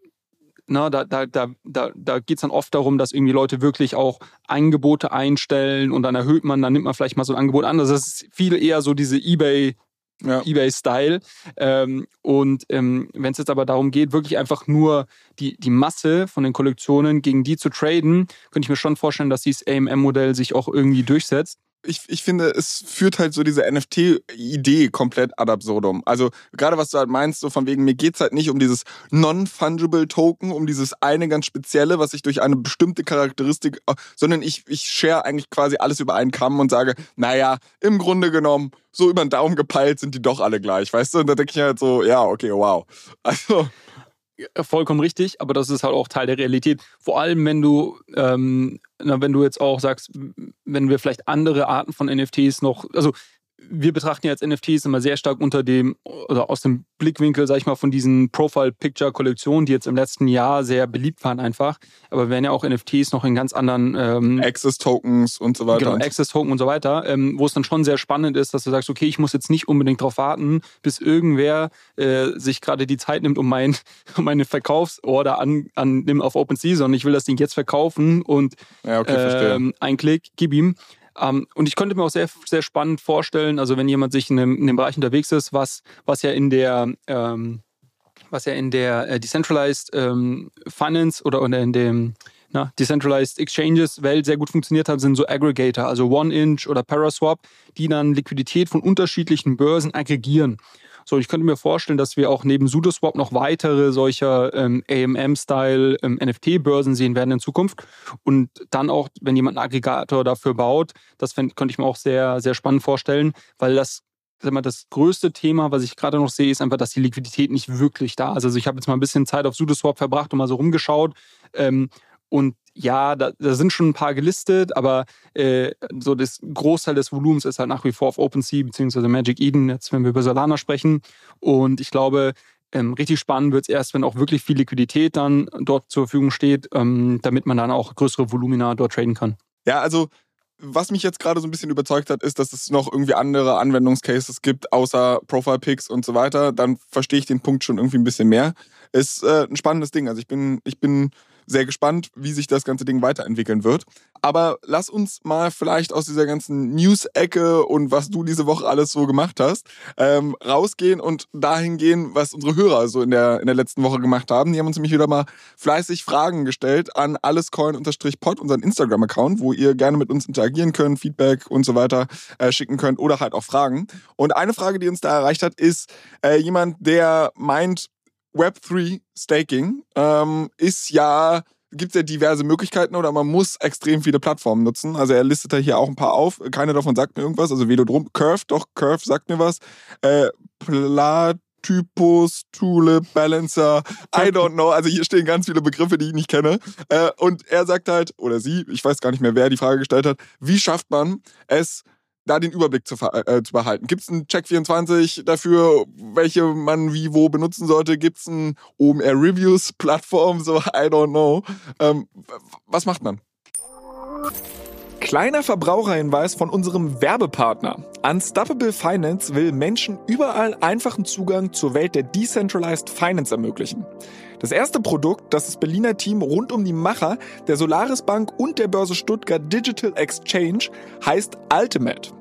na, da da, da, da, da geht es dann oft darum, dass irgendwie Leute wirklich auch Angebote einstellen und dann erhöht man, dann nimmt man vielleicht mal so ein Angebot an. Also das ist viel eher so diese Ebay, ja. Ebay-Style. Ähm, und ähm, wenn es jetzt aber darum geht, wirklich einfach nur die, die Masse von den Kollektionen gegen die zu traden, könnte ich mir schon vorstellen, dass dieses AMM-Modell sich auch irgendwie durchsetzt ich, ich finde, es führt halt so diese NFT-Idee komplett ad absurdum. Also gerade was du halt meinst, so von wegen, mir geht's halt nicht um dieses non-fungible Token, um dieses eine ganz spezielle, was ich durch eine bestimmte Charakteristik, sondern ich, ich share eigentlich quasi alles über einen Kamm und sage, naja, im Grunde genommen, so über den Daumen gepeilt sind die doch alle gleich, weißt du? Und da denke ich halt so, ja, okay, wow. Also vollkommen richtig, aber das ist halt auch Teil der Realität. Vor allem, wenn du, ähm, na, wenn du jetzt auch sagst, wenn wir vielleicht andere Arten von NFTs noch, also wir betrachten jetzt NFTs immer sehr stark unter dem oder aus dem Blickwinkel, sag ich mal, von diesen Profile-Picture-Kollektionen, die jetzt im letzten Jahr sehr beliebt waren einfach. Aber wir werden ja auch NFTs noch in ganz anderen ähm, Access-Tokens und so weiter. Genau, Access-Token und so weiter, ähm, wo es dann schon sehr spannend ist, dass du sagst, okay, ich muss jetzt nicht unbedingt darauf warten, bis irgendwer äh, sich gerade die Zeit nimmt, um, mein, meine Verkaufsorder an, annimmt auf OpenSea, sondern ich will das Ding jetzt verkaufen und ja, okay, äh, ein Klick, gib ihm. Ähm, und ich könnte mir auch sehr, sehr spannend vorstellen, also wenn jemand sich in dem, in dem Bereich unterwegs ist, was, was ja in der, ähm, was ja in der äh, Decentralized ähm, Finance oder, oder in dem na, Decentralized Exchanges Welt sehr gut funktioniert hat, sind so Aggregator, also OneInch oder Paraswap, die dann Liquidität von unterschiedlichen Börsen aggregieren. So, ich könnte mir vorstellen, dass wir auch neben SudoSwap noch weitere solcher ähm, AMM-Style ähm, NFT-Börsen sehen werden in Zukunft. Und dann auch, wenn jemand einen Aggregator dafür baut, das fänd, könnte ich mir auch sehr, sehr spannend vorstellen, weil das das größte Thema, was ich gerade noch sehe, ist einfach, dass die Liquidität nicht wirklich da ist. Also ich habe jetzt mal ein bisschen Zeit auf SudoSwap verbracht und mal so rumgeschaut. Ähm, und ja, da, da, sind schon ein paar gelistet, aber äh, so das Großteil des Volumens ist halt nach wie vor auf OpenSea bzw. Magic Eden, jetzt wenn wir über Solana sprechen. Und ich glaube, ähm, richtig spannend wird es erst, wenn auch wirklich viel Liquidität dann dort zur Verfügung steht, ähm, damit man dann auch größere Volumina dort traden kann. Ja, also was mich jetzt gerade so ein bisschen überzeugt hat, ist, dass es noch irgendwie andere Anwendungscases gibt, außer Profile Picks und so weiter. Dann verstehe ich den Punkt schon irgendwie ein bisschen mehr. Ist äh, ein spannendes Ding. Also ich bin, ich bin sehr gespannt, wie sich das ganze Ding weiterentwickeln wird. Aber lass uns mal vielleicht aus dieser ganzen News-Ecke und was du diese Woche alles so gemacht hast, ähm, rausgehen und dahin gehen, was unsere Hörer so in der, in der letzten Woche gemacht haben. Die haben uns nämlich wieder mal fleißig Fragen gestellt an allescoin-pod, unseren Instagram-Account, wo ihr gerne mit uns interagieren könnt, Feedback und so weiter äh, schicken könnt oder halt auch Fragen. Und eine Frage, die uns da erreicht hat, ist äh, jemand, der meint, Web3 Staking ähm, ist ja, gibt es ja diverse Möglichkeiten oder man muss extrem viele Plattformen nutzen. Also er listet da hier auch ein paar auf. Keine davon sagt mir irgendwas. Also Velodrom, Curve, doch, Curve sagt mir was. Äh, Platypus, Tulip, Balancer, I don't know. Also hier stehen ganz viele Begriffe, die ich nicht kenne. Äh, und er sagt halt, oder sie, ich weiß gar nicht mehr, wer die Frage gestellt hat, wie schafft man es, da den Überblick zu, äh, zu behalten. Gibt es einen Check24 dafür, welche man wie wo benutzen sollte? Gibt es ein OMR Reviews Plattform? So, I don't know. Ähm, was macht man? Kleiner Verbraucherhinweis von unserem Werbepartner. Unstoppable Finance will Menschen überall einfachen Zugang zur Welt der Decentralized Finance ermöglichen. Das erste Produkt, das das Berliner Team rund um die Macher der Solaris Bank und der Börse Stuttgart Digital Exchange heißt Ultimate.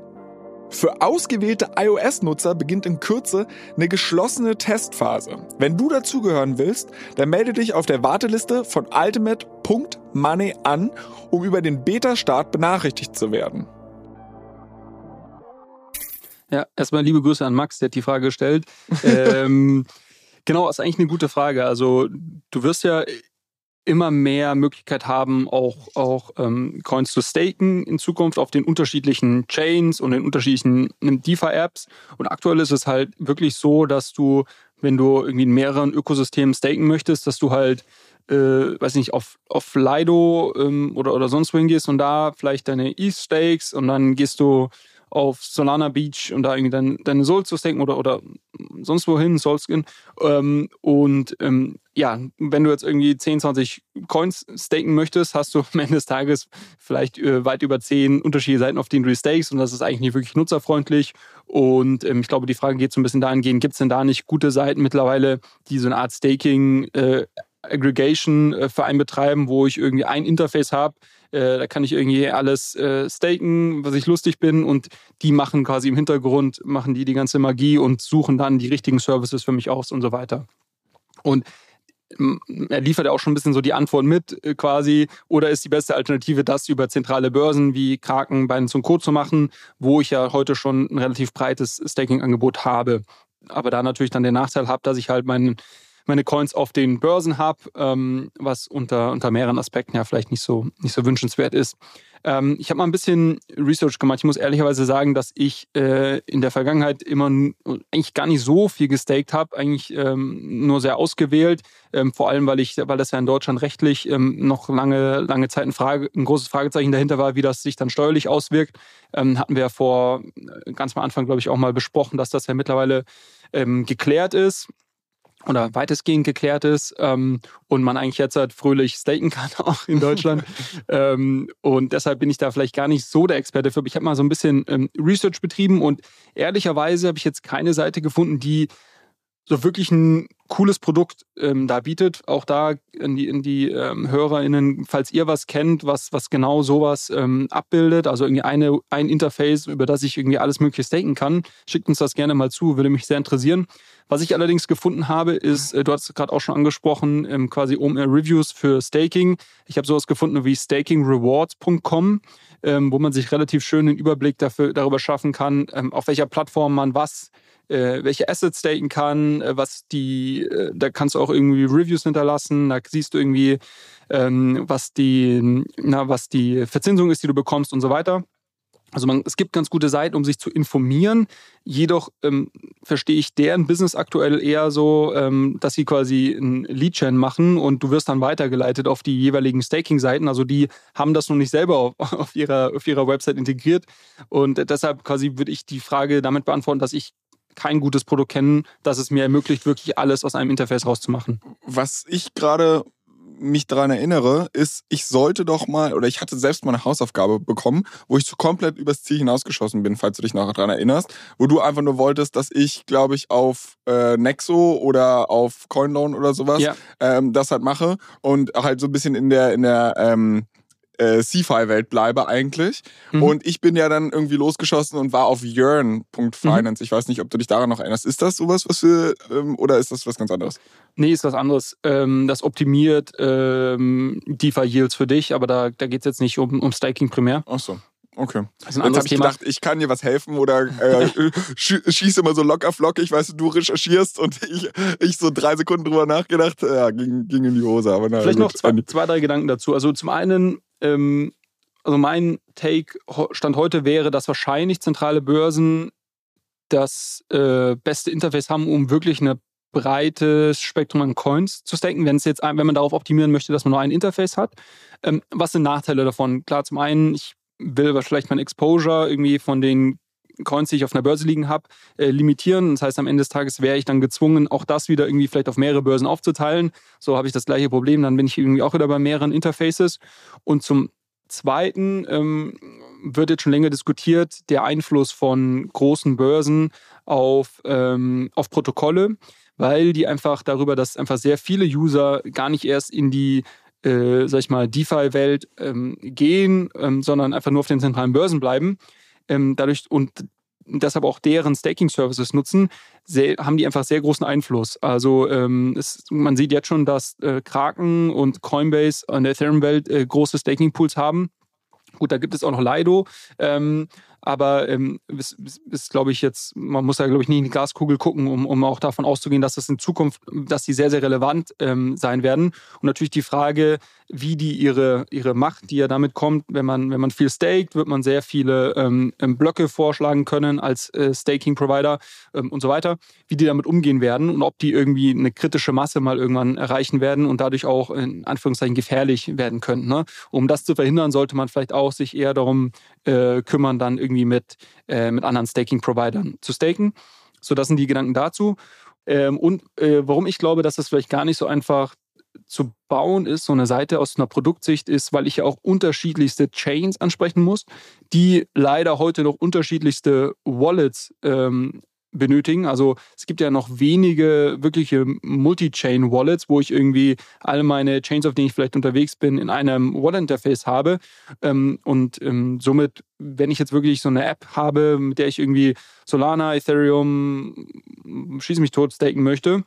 Für ausgewählte iOS-Nutzer beginnt in Kürze eine geschlossene Testphase. Wenn du dazugehören willst, dann melde dich auf der Warteliste von ultimate.money an, um über den Beta-Start benachrichtigt zu werden. Ja, erstmal liebe Grüße an Max, der hat die Frage gestellt. ähm, genau, ist eigentlich eine gute Frage. Also du wirst ja immer mehr Möglichkeit haben, auch, auch ähm, Coins zu staken in Zukunft auf den unterschiedlichen Chains und den unterschiedlichen ähm, DeFi-Apps. Und aktuell ist es halt wirklich so, dass du, wenn du irgendwie in mehreren Ökosystemen staken möchtest, dass du halt, äh, weiß nicht, auf, auf Lido ähm, oder, oder sonst wohin gehst und da vielleicht deine ETH stakes und dann gehst du auf Solana Beach und da irgendwie dein, deine Soul zu staken oder, oder sonst wohin, Soulskin. Ähm, und ähm, ja, wenn du jetzt irgendwie 10, 20 Coins staken möchtest, hast du am Ende des Tages vielleicht äh, weit über 10 unterschiedliche Seiten, auf denen du stakes und das ist eigentlich nicht wirklich nutzerfreundlich. Und ähm, ich glaube, die Frage geht so ein bisschen dahingehend, gibt es denn da nicht gute Seiten mittlerweile, die so eine Art Staking äh, Aggregation-Verein betreiben, wo ich irgendwie ein Interface habe. Äh, da kann ich irgendwie alles äh, staken, was ich lustig bin. Und die machen quasi im Hintergrund, machen die die ganze Magie und suchen dann die richtigen Services für mich aus und so weiter. Und er liefert ja auch schon ein bisschen so die Antwort mit äh, quasi. Oder ist die beste Alternative, das über zentrale Börsen wie Kraken, Binance und Co. zu machen, wo ich ja heute schon ein relativ breites Staking-Angebot habe. Aber da natürlich dann den Nachteil habe, dass ich halt meinen meine Coins auf den Börsen habe, ähm, was unter, unter mehreren Aspekten ja vielleicht nicht so, nicht so wünschenswert ist. Ähm, ich habe mal ein bisschen Research gemacht. Ich muss ehrlicherweise sagen, dass ich äh, in der Vergangenheit immer eigentlich gar nicht so viel gestaked habe, eigentlich ähm, nur sehr ausgewählt. Ähm, vor allem, weil ich, weil das ja in Deutschland rechtlich ähm, noch lange, lange Zeit ein, Frage, ein großes Fragezeichen dahinter war, wie das sich dann steuerlich auswirkt. Ähm, hatten wir vor äh, ganz am Anfang, glaube ich, auch mal besprochen, dass das ja mittlerweile geklärt ist oder weitestgehend geklärt ist ähm, und man eigentlich jetzt halt fröhlich staken kann, auch in Deutschland. ähm, und deshalb bin ich da vielleicht gar nicht so der Experte für. Ich habe mal so ein bisschen ähm, Research betrieben und ehrlicherweise habe ich jetzt keine Seite gefunden, die so wirklich ein cooles Produkt ähm, da bietet. Auch da in die, in die ähm, HörerInnen, falls ihr was kennt, was, was genau sowas ähm, abbildet, also irgendwie eine, ein Interface, über das ich irgendwie alles Mögliche staken kann, schickt uns das gerne mal zu, würde mich sehr interessieren. Was ich allerdings gefunden habe, ist, äh, du hast es gerade auch schon angesprochen, ähm, quasi OMR-Reviews für Staking. Ich habe sowas gefunden wie stakingrewards.com, ähm, wo man sich relativ schön einen Überblick dafür, darüber schaffen kann, ähm, auf welcher Plattform man was äh, welche Assets staken kann, äh, was die, äh, da kannst du auch irgendwie Reviews hinterlassen, da siehst du irgendwie, ähm, was die, na, was die Verzinsung ist, die du bekommst und so weiter. Also man, es gibt ganz gute Seiten, um sich zu informieren. Jedoch ähm, verstehe ich deren Business aktuell eher so, ähm, dass sie quasi ein Lead-Chain machen und du wirst dann weitergeleitet auf die jeweiligen Staking-Seiten. Also die haben das noch nicht selber auf, auf, ihrer, auf ihrer Website integriert. Und deshalb quasi würde ich die Frage damit beantworten, dass ich kein gutes Produkt kennen, das es mir ermöglicht, wirklich alles aus einem Interface rauszumachen. Was ich gerade mich daran erinnere, ist, ich sollte doch mal, oder ich hatte selbst mal eine Hausaufgabe bekommen, wo ich so komplett übers Ziel hinausgeschossen bin, falls du dich noch daran erinnerst, wo du einfach nur wolltest, dass ich, glaube ich, auf äh, Nexo oder auf Coinloan oder sowas ja. ähm, das halt mache und halt so ein bisschen in der, in der ähm, äh, CFI-Welt bleibe eigentlich. Mhm. Und ich bin ja dann irgendwie losgeschossen und war auf yearn.finance. Mhm. Ich weiß nicht, ob du dich daran noch erinnerst. Ist das sowas, was wir, ähm, oder ist das was ganz anderes? Nee, ist was anderes. Ähm, das optimiert ähm, DeFi-Yields für dich, aber da, da geht es jetzt nicht um, um Staking primär. Ach so. Okay. Jetzt habe ich Thema. gedacht, ich kann dir was helfen oder äh, schieße immer so locker flockig, weißt du, du recherchierst und ich, ich so drei Sekunden drüber nachgedacht, ja, ging, ging in die Hose. Aber na, Vielleicht gut. noch zwei, zwei, drei Gedanken dazu. Also zum einen, ähm, also mein Take Stand heute wäre, dass wahrscheinlich zentrale Börsen das äh, beste Interface haben, um wirklich ein breites Spektrum an Coins zu staken, wenn es jetzt, wenn man darauf optimieren möchte, dass man nur ein Interface hat. Ähm, was sind Nachteile davon? Klar, zum einen, ich will vielleicht mein Exposure irgendwie von den Coins, die ich auf einer Börse liegen habe, äh, limitieren. Das heißt, am Ende des Tages wäre ich dann gezwungen, auch das wieder irgendwie vielleicht auf mehrere Börsen aufzuteilen. So habe ich das gleiche Problem. Dann bin ich irgendwie auch wieder bei mehreren Interfaces. Und zum Zweiten ähm, wird jetzt schon länger diskutiert, der Einfluss von großen Börsen auf, ähm, auf Protokolle, weil die einfach darüber, dass einfach sehr viele User gar nicht erst in die äh, sag ich mal, DeFi-Welt ähm, gehen, ähm, sondern einfach nur auf den zentralen Börsen bleiben. Ähm, dadurch und deshalb auch deren Staking-Services nutzen, sehr, haben die einfach sehr großen Einfluss. Also ähm, es, man sieht jetzt schon, dass äh, Kraken und Coinbase an der Ethereum-Welt äh, große Staking-Pools haben. Gut, da gibt es auch noch Lido. Ähm, aber ähm, ist, ist glaube ich, jetzt, man muss ja, glaube ich, nicht in die Glaskugel gucken, um, um auch davon auszugehen, dass das in Zukunft, dass die sehr, sehr relevant ähm, sein werden. Und natürlich die Frage, wie die ihre, ihre Macht, die ja damit kommt, wenn man, wenn man viel staked, wird man sehr viele ähm, ähm Blöcke vorschlagen können als äh, Staking-Provider ähm, und so weiter, wie die damit umgehen werden und ob die irgendwie eine kritische Masse mal irgendwann erreichen werden und dadurch auch in Anführungszeichen gefährlich werden könnten. Ne? Um das zu verhindern, sollte man vielleicht auch sich eher darum äh, kümmern, dann irgendwie mit, äh, mit anderen Staking-Providern zu staken. So, das sind die Gedanken dazu. Ähm, und äh, warum ich glaube, dass das vielleicht gar nicht so einfach zu bauen ist, so eine Seite aus einer Produktsicht ist, weil ich ja auch unterschiedlichste Chains ansprechen muss, die leider heute noch unterschiedlichste Wallets ähm, benötigen. Also es gibt ja noch wenige wirkliche Multi-Chain-Wallets, wo ich irgendwie alle meine Chains, auf denen ich vielleicht unterwegs bin, in einem Wallet-Interface habe. Ähm, und ähm, somit, wenn ich jetzt wirklich so eine App habe, mit der ich irgendwie Solana, Ethereum, schieße mich tot staken möchte,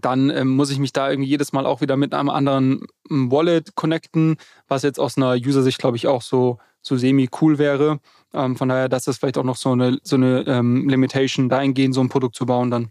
dann ähm, muss ich mich da irgendwie jedes Mal auch wieder mit einem anderen Wallet connecten, was jetzt aus einer User-Sicht, glaube ich, auch so, so semi-cool wäre. Ähm, von daher, das ist vielleicht auch noch so eine, so eine ähm, Limitation, dahingehend so ein Produkt zu bauen dann.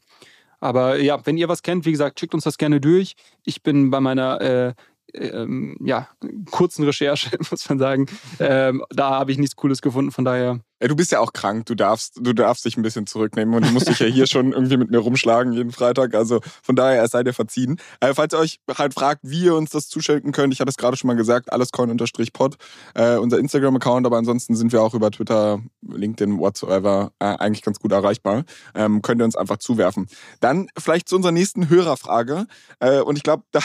Aber ja, wenn ihr was kennt, wie gesagt, schickt uns das gerne durch. Ich bin bei meiner äh, ähm, ja, kurzen Recherche, muss man sagen, ähm, da habe ich nichts Cooles gefunden. Von daher ja, du bist ja auch krank, du darfst, du darfst dich ein bisschen zurücknehmen und du musst dich ja hier schon irgendwie mit mir rumschlagen jeden Freitag. Also von daher, es sei dir verziehen. Äh, falls ihr euch halt fragt, wie ihr uns das zuschalten könnt, ich hatte es gerade schon mal gesagt, allescoin-pod, äh, unser Instagram-Account, aber ansonsten sind wir auch über Twitter, LinkedIn, whatsoever äh, eigentlich ganz gut erreichbar. Ähm, könnt ihr uns einfach zuwerfen. Dann vielleicht zu unserer nächsten Hörerfrage. Äh, und ich glaube, da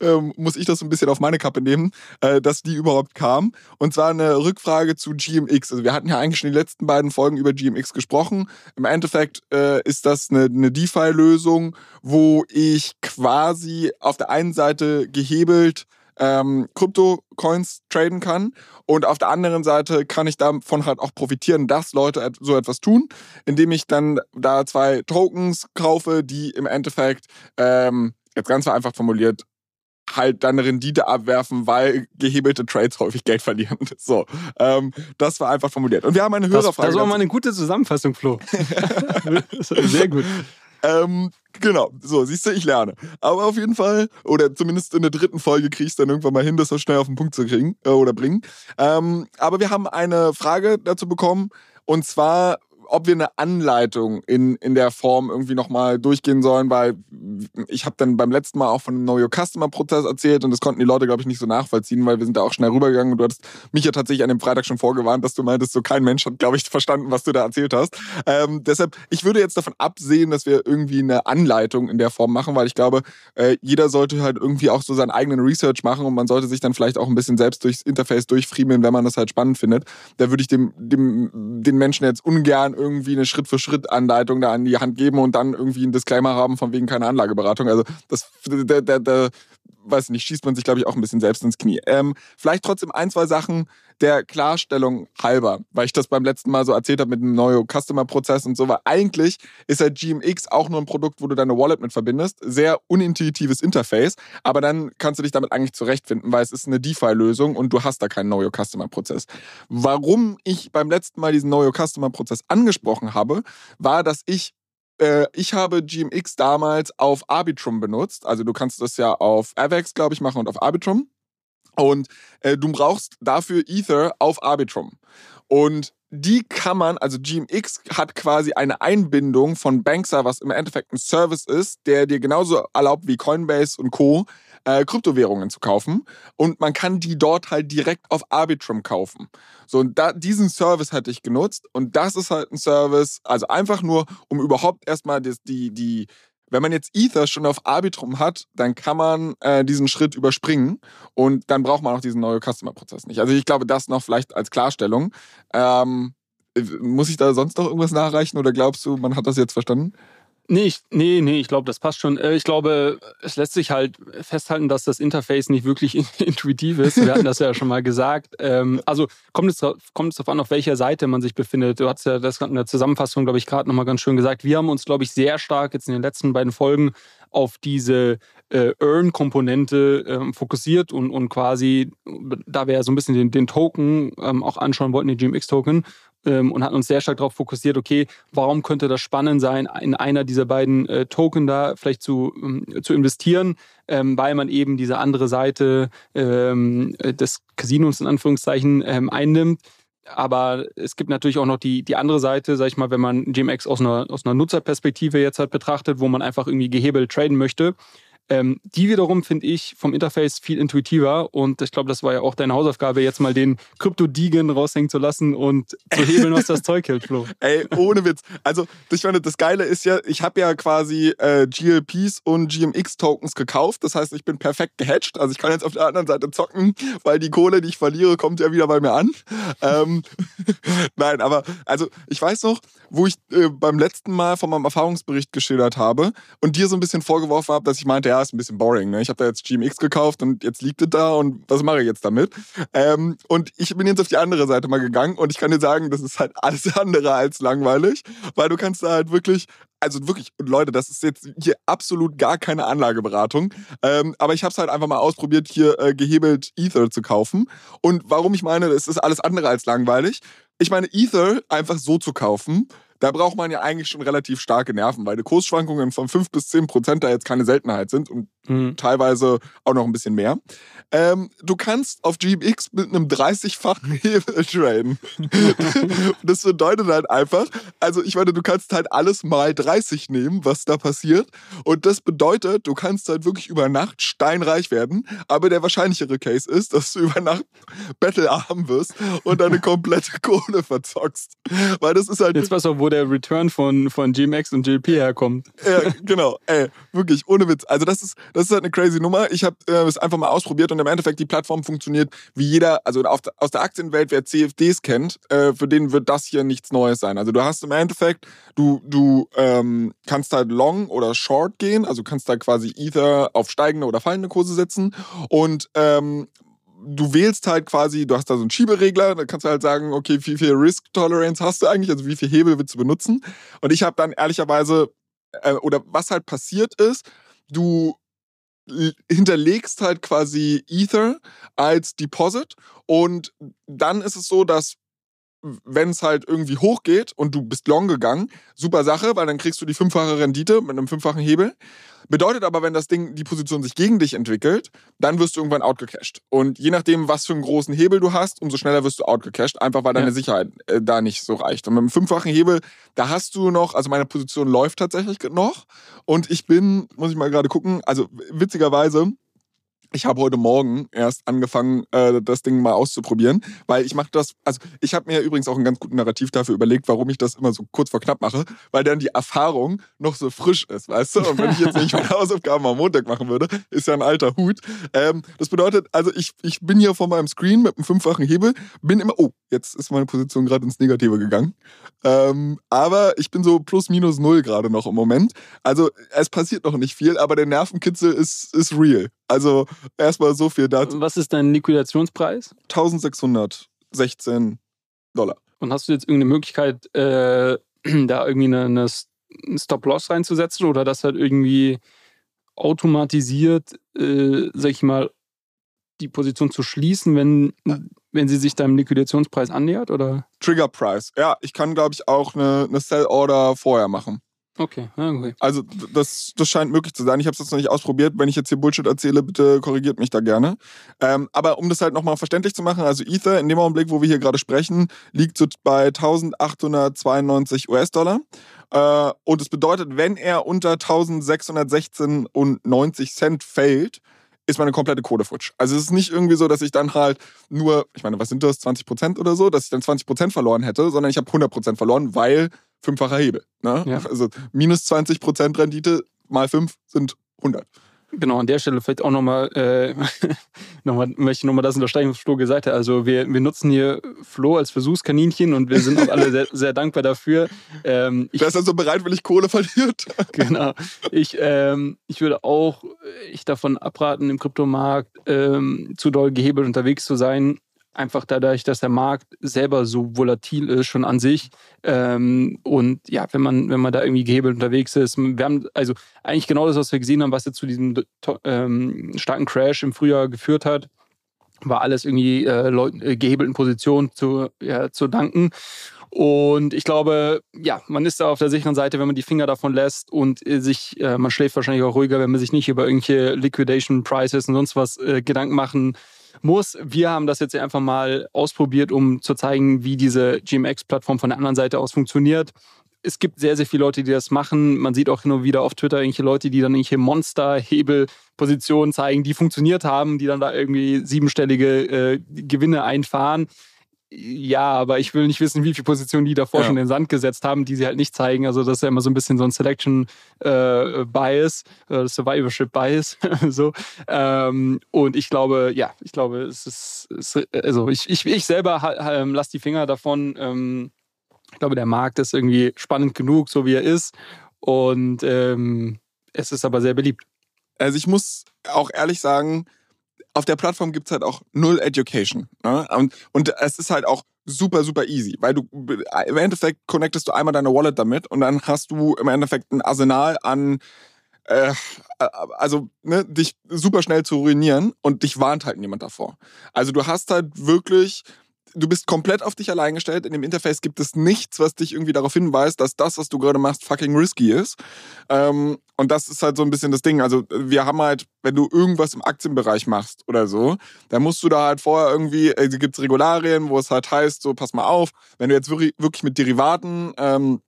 ähm, muss ich das so ein bisschen auf meine Kappe nehmen, äh, dass die überhaupt kam. Und zwar eine Rückfrage zu GMX. Also wir hatten ja eigentlich schon die letzten beiden Folgen über GMX gesprochen. Im Endeffekt äh, ist das eine, eine DeFi-Lösung, wo ich quasi auf der einen Seite gehebelt ähm, Krypto-Coins traden kann. Und auf der anderen Seite kann ich davon halt auch profitieren, dass Leute so etwas tun, indem ich dann da zwei Tokens kaufe, die im Endeffekt, ähm, jetzt ganz vereinfacht formuliert, halt dann Rendite abwerfen, weil gehebelte Trades häufig Geld verlieren. So, ähm, das war einfach formuliert. Und wir haben eine Hörerfrage. Das, das war mal eine gute Zusammenfassung, Flo. Sehr gut. Ähm, genau, so, siehst du, ich lerne. Aber auf jeden Fall, oder zumindest in der dritten Folge kriege ich es dann irgendwann mal hin, das so schnell auf den Punkt zu kriegen äh, oder bringen. Ähm, aber wir haben eine Frage dazu bekommen, und zwar, ob wir eine Anleitung in, in der Form irgendwie nochmal durchgehen sollen, weil ich habe dann beim letzten Mal auch von dem Know Your Customer Prozess erzählt und das konnten die Leute, glaube ich, nicht so nachvollziehen, weil wir sind da auch schnell rübergegangen und du hattest mich ja tatsächlich an dem Freitag schon vorgewarnt, dass du meintest, so kein Mensch hat, glaube ich, verstanden, was du da erzählt hast. Ähm, deshalb, ich würde jetzt davon absehen, dass wir irgendwie eine Anleitung in der Form machen, weil ich glaube, äh, jeder sollte halt irgendwie auch so seinen eigenen Research machen und man sollte sich dann vielleicht auch ein bisschen selbst durchs Interface durchfriemeln, wenn man das halt spannend findet. Da würde ich dem, dem, den Menschen jetzt ungern irgendwie eine Schritt-für-Schritt-Anleitung da an die Hand geben und dann irgendwie einen Disclaimer haben von wegen keine Anlageberatung. Also das, da, da, da weiß nicht, schießt man sich, glaube ich, auch ein bisschen selbst ins Knie. Ähm, vielleicht trotzdem ein, zwei Sachen der Klarstellung halber, weil ich das beim letzten Mal so erzählt habe mit dem neuen Customer-Prozess und so, weil eigentlich ist ja GMX auch nur ein Produkt, wo du deine Wallet mit verbindest. Sehr unintuitives Interface, aber dann kannst du dich damit eigentlich zurechtfinden, weil es ist eine DeFi-Lösung und du hast da keinen Know Customer-Prozess. Warum ich beim letzten Mal diesen Know Customer-Prozess angesprochen habe, war, dass ich äh, ich habe GMX damals auf Arbitrum benutzt. Also du kannst das ja auf Avex, glaube ich, machen und auf Arbitrum. Und äh, du brauchst dafür Ether auf Arbitrum. Und die kann man, also GMX hat quasi eine Einbindung von Bankser, was im Endeffekt ein Service ist, der dir genauso erlaubt wie Coinbase und Co. Äh, Kryptowährungen zu kaufen. Und man kann die dort halt direkt auf Arbitrum kaufen. So, und da, diesen Service hatte ich genutzt. Und das ist halt ein Service, also einfach nur, um überhaupt erstmal die, die, die wenn man jetzt Ether schon auf Arbitrum hat, dann kann man äh, diesen Schritt überspringen und dann braucht man auch diesen neuen Customer-Prozess nicht. Also ich glaube, das noch vielleicht als Klarstellung. Ähm, muss ich da sonst noch irgendwas nachreichen oder glaubst du, man hat das jetzt verstanden? Nee, ich, nee, nee, ich glaube, das passt schon. Äh, ich glaube, es lässt sich halt festhalten, dass das Interface nicht wirklich intuitiv ist. Wir hatten das ja schon mal gesagt. Ähm, also kommt es, kommt es darauf an, auf welcher Seite man sich befindet. Du hast ja das in der Zusammenfassung, glaube ich, gerade nochmal ganz schön gesagt. Wir haben uns, glaube ich, sehr stark jetzt in den letzten beiden Folgen auf diese äh, Earn-Komponente ähm, fokussiert und, und quasi, da wir ja so ein bisschen den, den Token ähm, auch anschauen wollten, den GMX-Token, ähm, und hatten uns sehr stark darauf fokussiert, okay, warum könnte das spannend sein, in einer dieser beiden äh, Token da vielleicht zu, ähm, zu investieren, ähm, weil man eben diese andere Seite ähm, des Casinos in Anführungszeichen ähm, einnimmt. Aber es gibt natürlich auch noch die, die andere Seite, sag ich mal, wenn man GMX aus einer, aus einer Nutzerperspektive jetzt halt betrachtet, wo man einfach irgendwie gehebelt traden möchte Ähm, die wiederum finde ich vom Interface viel intuitiver und ich glaube, das war ja auch deine Hausaufgabe, jetzt mal den Krypto-Degen raushängen zu lassen und zu hebeln, was das Zeug hält, Flo. Ey, ohne Witz. Also, ich meine, das Geile ist ja, ich habe ja quasi äh, GLPs und GMX-Tokens gekauft. Das heißt, ich bin perfekt gehatcht. Also, ich kann jetzt auf der anderen Seite zocken, weil die Kohle, die ich verliere, kommt ja wieder bei mir an. Ähm, Nein, aber also ich weiß noch, wo ich äh, beim letzten Mal von meinem Erfahrungsbericht geschildert habe und dir so ein bisschen vorgeworfen habe, dass ich meinte, ja, ist ein bisschen boring. Ne? Ich habe da jetzt GMX gekauft und jetzt liegt es da und was mache ich jetzt damit? Ähm, und ich bin jetzt auf die andere Seite mal gegangen und ich kann dir sagen, das ist halt alles andere als langweilig, weil du kannst da halt wirklich also wirklich, Leute, das ist jetzt hier absolut gar keine Anlageberatung. Ähm, aber ich habe es halt einfach mal ausprobiert, hier äh, gehebelt Ether zu kaufen. Und warum ich meine, es ist alles andere als langweilig. Ich meine, Ether einfach so zu kaufen, da braucht man ja eigentlich schon relativ starke Nerven, weil die Kursschwankungen von 5 bis 10 Prozent da jetzt keine Seltenheit sind und mhm. teilweise auch noch ein bisschen mehr. Ähm, du kannst auf GMX mit einem 30-fachen Hebel traden. das bedeutet halt einfach, also ich meine, du kannst halt alles mal 30 nehmen, was da passiert. Und das bedeutet, du kannst halt wirklich über Nacht steinreich werden. Aber der wahrscheinlichere Case ist, dass du über Nacht battlearm wirst und deine komplette Kohle verzockst. Weil das ist halt. Jetzt weißt du, wo der Return von, von GMX und GLP herkommt. Ja, genau. Ey, wirklich, ohne Witz. Also das ist, das ist halt eine crazy Nummer. Ich habe äh, es einfach mal ausprobiert und im Endeffekt die Plattform funktioniert wie jeder, also auf, aus der Aktienwelt, wer CFDs kennt, äh, für den wird das hier nichts Neues sein. Also du hast im Endeffekt, du, du ähm, kannst halt long oder short gehen, also kannst da quasi Ether auf steigende oder fallende Kurse setzen und ähm, du wählst halt quasi, du hast da so einen Schieberegler, da kannst du halt sagen, okay, wie viel Risk Tolerance hast du eigentlich, also wie viel Hebel willst du benutzen? Und ich habe dann ehrlicherweise, äh, oder was halt passiert ist, du hinterlegst halt quasi Ether als Deposit und dann ist es so, dass wenn es halt irgendwie hochgeht und du bist long gegangen, super Sache, weil dann kriegst du die fünffache Rendite mit einem fünffachen Hebel. Bedeutet aber, wenn das Ding, die Position sich gegen dich entwickelt, dann wirst du irgendwann outgecashed. Und je nachdem, was für einen großen Hebel du hast, umso schneller wirst du outgecashed, einfach weil deine ja. Sicherheit äh, da nicht so reicht. Und mit einem fünffachen Hebel, da hast du noch, also meine Position läuft tatsächlich noch. Und ich bin, muss ich mal gerade gucken, also witzigerweise, ich habe heute Morgen erst angefangen, äh, das Ding mal auszuprobieren, weil ich mache das, also ich habe mir übrigens auch ein ganz gutes Narrativ dafür überlegt, warum ich das immer so kurz vor knapp mache, weil dann die Erfahrung noch so frisch ist, weißt du? Und wenn ich jetzt nicht meine Hausaufgaben am Montag machen würde, ist ja ein alter Hut. Ähm, das bedeutet, also ich, ich bin hier vor meinem Screen mit einem fünffachen Hebel, bin immer, oh, jetzt ist meine Position gerade ins Negative gegangen. Ähm, aber ich bin so plus minus null gerade noch im Moment. Also es passiert noch nicht viel, aber der Nervenkitzel ist, ist real. Also erstmal so viel dazu. Was ist dein Liquidationspreis? 1616 Dollar. Und hast du jetzt irgendeine Möglichkeit, äh, da irgendwie eine, eine Stop-Loss reinzusetzen oder das halt irgendwie automatisiert, äh, sag ich mal, die Position zu schließen, wenn, wenn sie sich deinem Liquidationspreis annähert? Oder? Trigger Price. Ja, ich kann, glaube ich, auch eine, eine Sell-Order vorher machen. Okay, okay. Also das, das scheint möglich zu sein. Ich habe es jetzt noch nicht ausprobiert. Wenn ich jetzt hier Bullshit erzähle, bitte korrigiert mich da gerne. Ähm, aber um das halt nochmal verständlich zu machen, also Ether in dem Augenblick, wo wir hier gerade sprechen, liegt so bei 1892 US-Dollar. Äh, und es bedeutet, wenn er unter 1616 und 90 Cent fällt, ist meine komplette Kohle futsch. Also es ist nicht irgendwie so, dass ich dann halt nur, ich meine, was sind das, 20 Prozent oder so, dass ich dann 20 Prozent verloren hätte, sondern ich habe 100 Prozent verloren, weil fünffacher Hebel. Ne? Ja. Also minus 20 Prozent Rendite mal fünf sind 100. Genau, an der Stelle vielleicht auch nochmal, äh, noch möchte ich nochmal das unterstreichen, was Flo gesagt hat. Also wir, wir nutzen hier Flo als Versuchskaninchen und wir sind auch alle sehr, sehr dankbar dafür. Ähm, ich, Wer ist also bereitwillig Kohle verliert? genau. Ich, ähm, ich würde auch ich davon abraten, im Kryptomarkt ähm, zu doll gehebelt unterwegs zu sein einfach dadurch, dass der Markt selber so volatil ist schon an sich. Ähm, und ja, wenn man, wenn man da irgendwie gehebelt unterwegs ist, wir haben also eigentlich genau das, was wir gesehen haben, was jetzt zu diesem ähm, starken Crash im Frühjahr geführt hat, war alles irgendwie äh, Leuten, äh, gehebelten Positionen zu, ja, zu danken. Und ich glaube, ja, man ist da auf der sicheren Seite, wenn man die Finger davon lässt und äh, sich, äh, man schläft wahrscheinlich auch ruhiger, wenn man sich nicht über irgendwelche Liquidation Prices und sonst was äh, Gedanken machen muss. Wir haben das jetzt einfach mal ausprobiert, um zu zeigen, wie diese GMX-Plattform von der anderen Seite aus funktioniert. es gibt sehr, sehr viele Leute, die das machen. Man sieht auch hin und wieder auf Twitter irgendwelche Leute, die dann irgendwelche Monster-Hebelpositionen zeigen, die funktioniert haben, die dann da irgendwie siebenstellige äh, Gewinne einfahren. Ja, aber ich will nicht wissen, wie viele Positionen die davor ja. schon in den Sand gesetzt haben, die sie halt nicht zeigen. Also das ist ja immer so ein bisschen so ein Selection äh, Bias, äh, Survivorship Bias. so. Ähm, und ich glaube, ja, ich glaube, es ist, es, also ich, ich, ich selber ähm, lasse die Finger davon. Ähm, ich glaube, der Markt ist irgendwie spannend genug, so wie er ist. Und ähm, es ist aber sehr beliebt. Also ich muss auch ehrlich sagen, auf der Plattform gibt's halt auch null Education. Ne? Und, und es ist halt auch super, super easy, weil du im Endeffekt connectest du einmal deine Wallet damit und dann hast du im Endeffekt ein Arsenal an äh, also ne, dich super schnell zu ruinieren und dich warnt halt niemand davor. Also du hast halt wirklich du bist komplett auf dich allein gestellt. In dem Interface gibt es nichts, was dich irgendwie darauf hinweist, dass das, was du gerade machst, fucking risky ist. Ähm, und das ist halt so ein bisschen das Ding. Also wir haben halt, wenn du irgendwas im Aktienbereich machst oder so, dann musst du da halt vorher irgendwie, äh, gibt es Regularien, wo es halt heißt, so pass mal auf, wenn du jetzt wirklich, mit Derivaten ähm,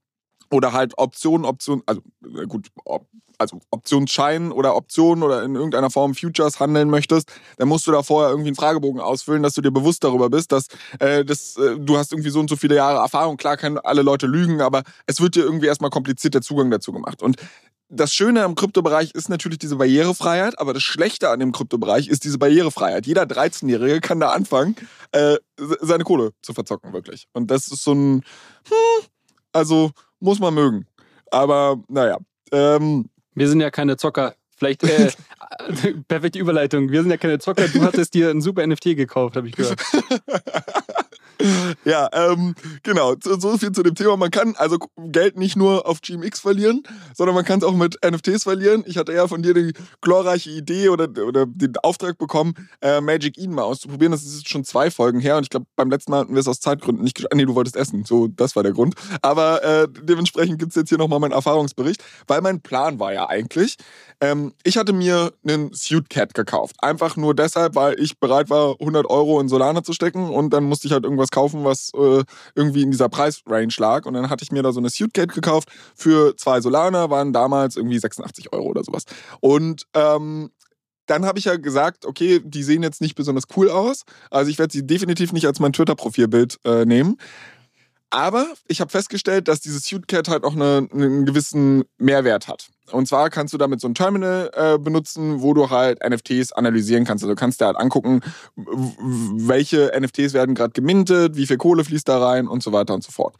oder halt Optionen, Optionen, also äh, gut, ob, also Optionsschein oder Optionen oder in irgendeiner Form Futures handeln möchtest, dann musst du da vorher irgendwie einen Fragebogen ausfüllen, dass du dir bewusst darüber bist, dass äh, das, äh, du hast irgendwie so und so viele Jahre Erfahrung. Klar können alle Leute lügen, aber es wird dir irgendwie erstmal kompliziert der Zugang dazu gemacht. Und das Schöne am Kryptobereich ist natürlich diese Barrierefreiheit, aber das Schlechte an dem Kryptobereich ist diese Barrierefreiheit. Jeder 13-Jährige kann da anfangen, äh, seine Kohle zu verzocken, wirklich. Und das ist so ein, hm, also muss man mögen. Aber naja. Ähm, wir sind ja keine Zocker. Vielleicht äh, perfekte Überleitung. Wir sind ja keine Zocker. Du hattest dir ein super NFT gekauft, habe ich gehört. ja, ähm, genau. So viel zu dem Thema. Man kann also Geld nicht nur auf GMX verlieren, sondern man kann es auch mit NFTs verlieren. Ich hatte ja von dir die glorreiche Idee oder, oder den Auftrag bekommen, äh, Magic Eden mal auszuprobieren. Das ist schon zwei Folgen her und ich glaube, beim letzten Mal hatten wir es aus Zeitgründen nicht geschafft. Nee, du wolltest essen. So, das war der Grund. Aber äh, dementsprechend gibt es jetzt hier nochmal meinen Erfahrungsbericht, weil mein Plan war ja eigentlich, ähm, ich hatte mir einen Suit Cat gekauft. Einfach nur deshalb, weil ich bereit war, 100 Euro in Solana zu stecken und dann musste ich halt irgendwas kaufen, was äh, irgendwie in dieser Preisrange lag. Und dann hatte ich mir da so eine Suit Cat gekauft für zwei Solana, waren damals irgendwie 86 Euro oder sowas. Und ähm, dann habe ich ja gesagt, okay, die sehen jetzt nicht besonders cool aus. Also ich werde sie definitiv nicht als mein Twitter-Profilbild äh, nehmen. Aber ich habe festgestellt, dass dieses Suitcat halt auch eine, einen gewissen Mehrwert hat. Und zwar kannst du damit so ein Terminal äh, benutzen, wo du halt NFTs analysieren kannst. Also du kannst dir halt angucken, welche NFTs werden gerade gemintet, wie viel Kohle fließt da rein und so weiter und so fort.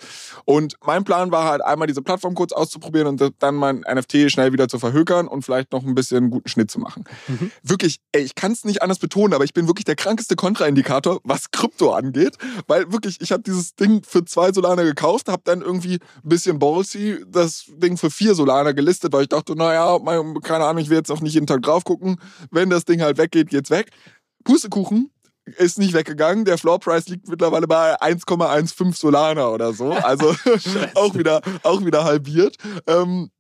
Und mein Plan war halt einmal diese Plattform kurz auszuprobieren und dann mein NFT schnell wieder zu verhökern und vielleicht noch ein bisschen einen guten Schnitt zu machen. Mhm. Wirklich, ey, ich kann es nicht anders betonen, aber ich bin wirklich der krankeste Kontraindikator, was Krypto angeht, weil wirklich, ich habe dieses Ding für zwei Solana gekauft, habe dann irgendwie ein bisschen ballsy das Ding für vier Solana gelistet, weil ich dachte, naja, keine Ahnung, ich will jetzt auch nicht jeden Tag drauf gucken. Wenn das Ding halt weggeht, geht's weg. Pustekuchen ist nicht weggegangen. Der Floor Price liegt mittlerweile bei 1,15 Solana oder so. Also auch wieder, auch wieder halbiert. Ähm,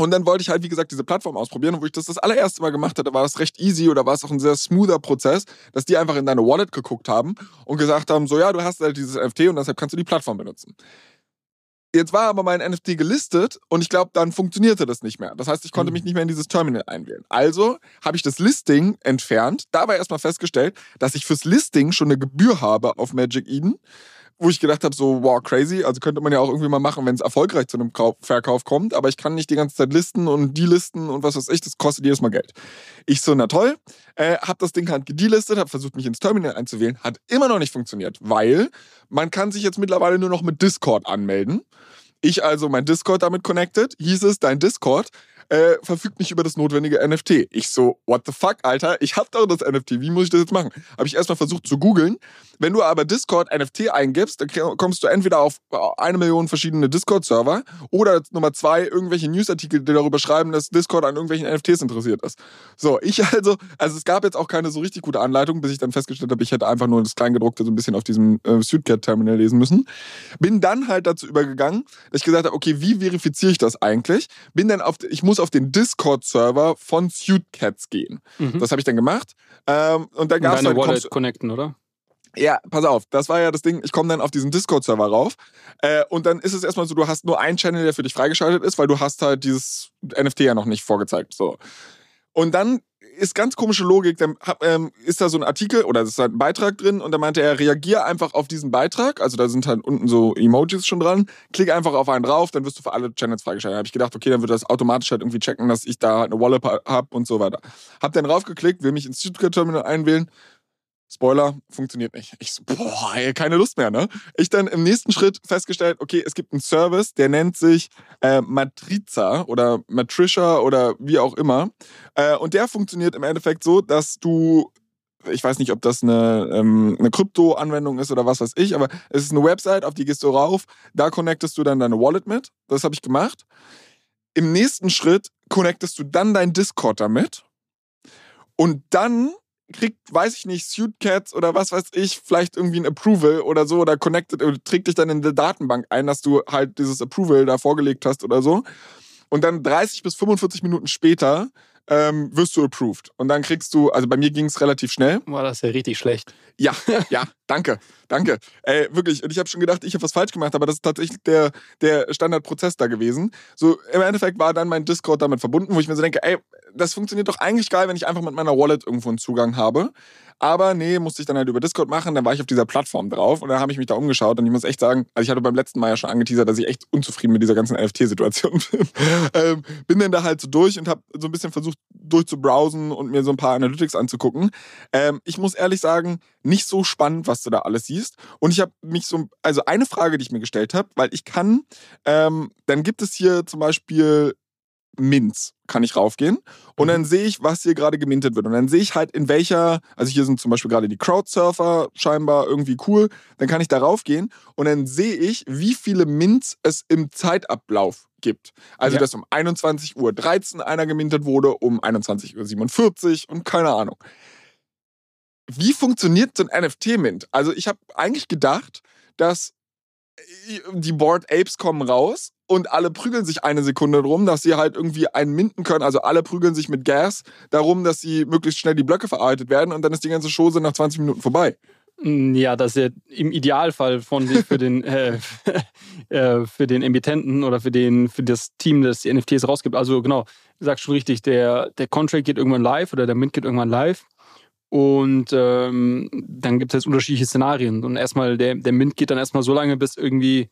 und dann wollte ich halt, wie gesagt, diese Plattform ausprobieren. Und wo ich das das allererste Mal gemacht hatte, war das recht easy oder war es auch ein sehr smoother Prozess, dass die einfach in deine Wallet geguckt haben und gesagt haben, so ja, du hast halt dieses NFT und deshalb kannst du die Plattform benutzen. Jetzt war aber mein NFT gelistet und ich glaube, dann funktionierte das nicht mehr. Das heißt, ich konnte mhm. mich nicht mehr in dieses Terminal einwählen. Also habe ich das Listing entfernt, dabei erstmal festgestellt, dass ich fürs Listing schon eine Gebühr habe auf Magic Eden wo ich gedacht habe, so, wow, crazy. Also könnte man ja auch irgendwie mal machen, wenn es erfolgreich zu einem Kauf, Verkauf kommt. Aber ich kann nicht die ganze Zeit listen und die listen und was weiß ich. Das kostet jedes Mal Geld. Ich so, na toll. Äh, hab das Ding halt gedelistet, hab versucht, mich ins Terminal einzuwählen. Hat immer noch nicht funktioniert, weil man kann sich jetzt mittlerweile nur noch mit Discord anmelden. Ich also mein Discord damit connected, hieß es, dein Discord äh, verfügt nicht über das notwendige NFT. Ich so, what the fuck, Alter? Ich hab doch das NFT. Wie muss ich das jetzt machen? Habe ich erstmal versucht zu googeln. Wenn du aber Discord NFT eingibst, dann kommst du entweder auf äh, eine Million verschiedene Discord-Server oder Nummer zwei, irgendwelche Newsartikel, die darüber schreiben, dass Discord an irgendwelchen NFTs interessiert ist. So, ich also, also es gab jetzt auch keine so richtig gute Anleitung, bis ich dann festgestellt habe, ich hätte einfach nur das Kleingedruckte so ein bisschen auf diesem äh, Suitcat-Terminal lesen müssen. Bin dann halt dazu übergegangen, dass ich gesagt habe, okay, wie verifiziere ich das eigentlich? Bin dann auf, ich muss auf den Discord-Server von Suitcats gehen. Mhm. Das habe ich dann gemacht. Ähm, und da gab es halt, Wallet connecten, oder? Ja, pass auf, das war ja das Ding, ich komme dann auf diesen Discord-Server rauf äh, und dann ist es erstmal so, du hast nur einen Channel, der für dich freigeschaltet ist, weil du hast halt dieses NFT ja noch nicht vorgezeigt. So. Und dann ist ganz komische Logik, dann ähm, ist da so ein Artikel oder ist halt ein Beitrag drin und da meinte er, reagier einfach auf diesen Beitrag, also da sind halt unten so Emojis schon dran, klick einfach auf einen drauf, dann wirst du für alle Channels freigeschaltet. Da habe ich gedacht, okay, dann wird das automatisch halt irgendwie checken, dass ich da eine Wallet habe und so weiter. Hab dann draufgeklickt, will mich ins Stuttgart-Terminal einwählen, Spoiler, funktioniert nicht. Ich so, boah, keine Lust mehr, ne? Ich dann im nächsten Schritt festgestellt, okay, es gibt einen Service, der nennt sich äh, Matriza oder Matricia oder wie auch immer. Äh, und der funktioniert im Endeffekt so, dass du ich weiß nicht, ob das eine, ähm, eine Krypto-Anwendung ist oder was weiß ich, aber es ist eine Website, auf die gehst du rauf, da connectest du dann deine Wallet mit. Das habe ich gemacht. Im nächsten Schritt connectest du dann dein Discord damit. Und dann kriegt, weiß ich nicht, Suitcats oder was weiß ich, vielleicht irgendwie ein Approval oder so oder connected, oder trägt dich dann in die Datenbank ein, dass du halt dieses Approval da vorgelegt hast oder so. Und dann 30 bis 45 Minuten später ähm, wirst du approved. Und dann kriegst du, also bei mir ging es relativ schnell. War das ja richtig schlecht. Ja, ja, danke, danke. Ey, wirklich. Und ich habe schon gedacht, ich habe was falsch gemacht, aber das ist tatsächlich der, der Standardprozess da gewesen. So, im Endeffekt war dann mein Discord damit verbunden, wo ich mir so denke, ey, das funktioniert doch eigentlich geil, wenn ich einfach mit meiner Wallet irgendwo einen Zugang habe. Aber nee, musste ich dann halt über Discord machen. Dann war ich auf dieser Plattform drauf und dann habe ich mich da umgeschaut. Und ich muss echt sagen, also ich hatte beim letzten Mal ja schon angeteasert, dass ich echt unzufrieden mit dieser ganzen NFT-Situation bin. ähm, bin dann da halt so durch und habe so ein bisschen versucht durchzubrowsen und mir so ein paar Analytics anzugucken. Ähm, ich muss ehrlich sagen, nicht so spannend, was du da alles siehst. Und ich habe mich so, also eine Frage, die ich mir gestellt habe, weil ich kann, ähm, dann gibt es hier zum Beispiel Mints kann ich raufgehen und dann mhm. sehe ich, was hier gerade gemintet wird. Und dann sehe ich halt in welcher, also hier sind zum Beispiel gerade die Crowdsurfer scheinbar irgendwie cool. Dann kann ich da raufgehen und dann sehe ich, wie viele Mints es im Zeitablauf gibt. Also, ja. dass um 21.13 Uhr einer gemintet wurde, um 21.47 Uhr und keine Ahnung. Wie funktioniert so ein NFT-Mint? Also, ich habe eigentlich gedacht, dass die Board Apes kommen raus und alle prügeln sich eine Sekunde drum, dass sie halt irgendwie einen minden können. Also alle prügeln sich mit Gas darum, dass sie möglichst schnell die Blöcke verarbeitet werden und dann ist die ganze Chose nach 20 Minuten vorbei. Mm, ja, das ist ja im Idealfall von für den äh, äh, für den Emittenten oder für den für das Team, das die NFTs rausgibt. Also genau, du sagst schon richtig, der der Contract geht irgendwann live oder der Mint geht irgendwann live. Und ähm, dann gibt es jetzt unterschiedliche Szenarien. Und erstmal, der, der Mint geht dann erstmal so lange, bis irgendwie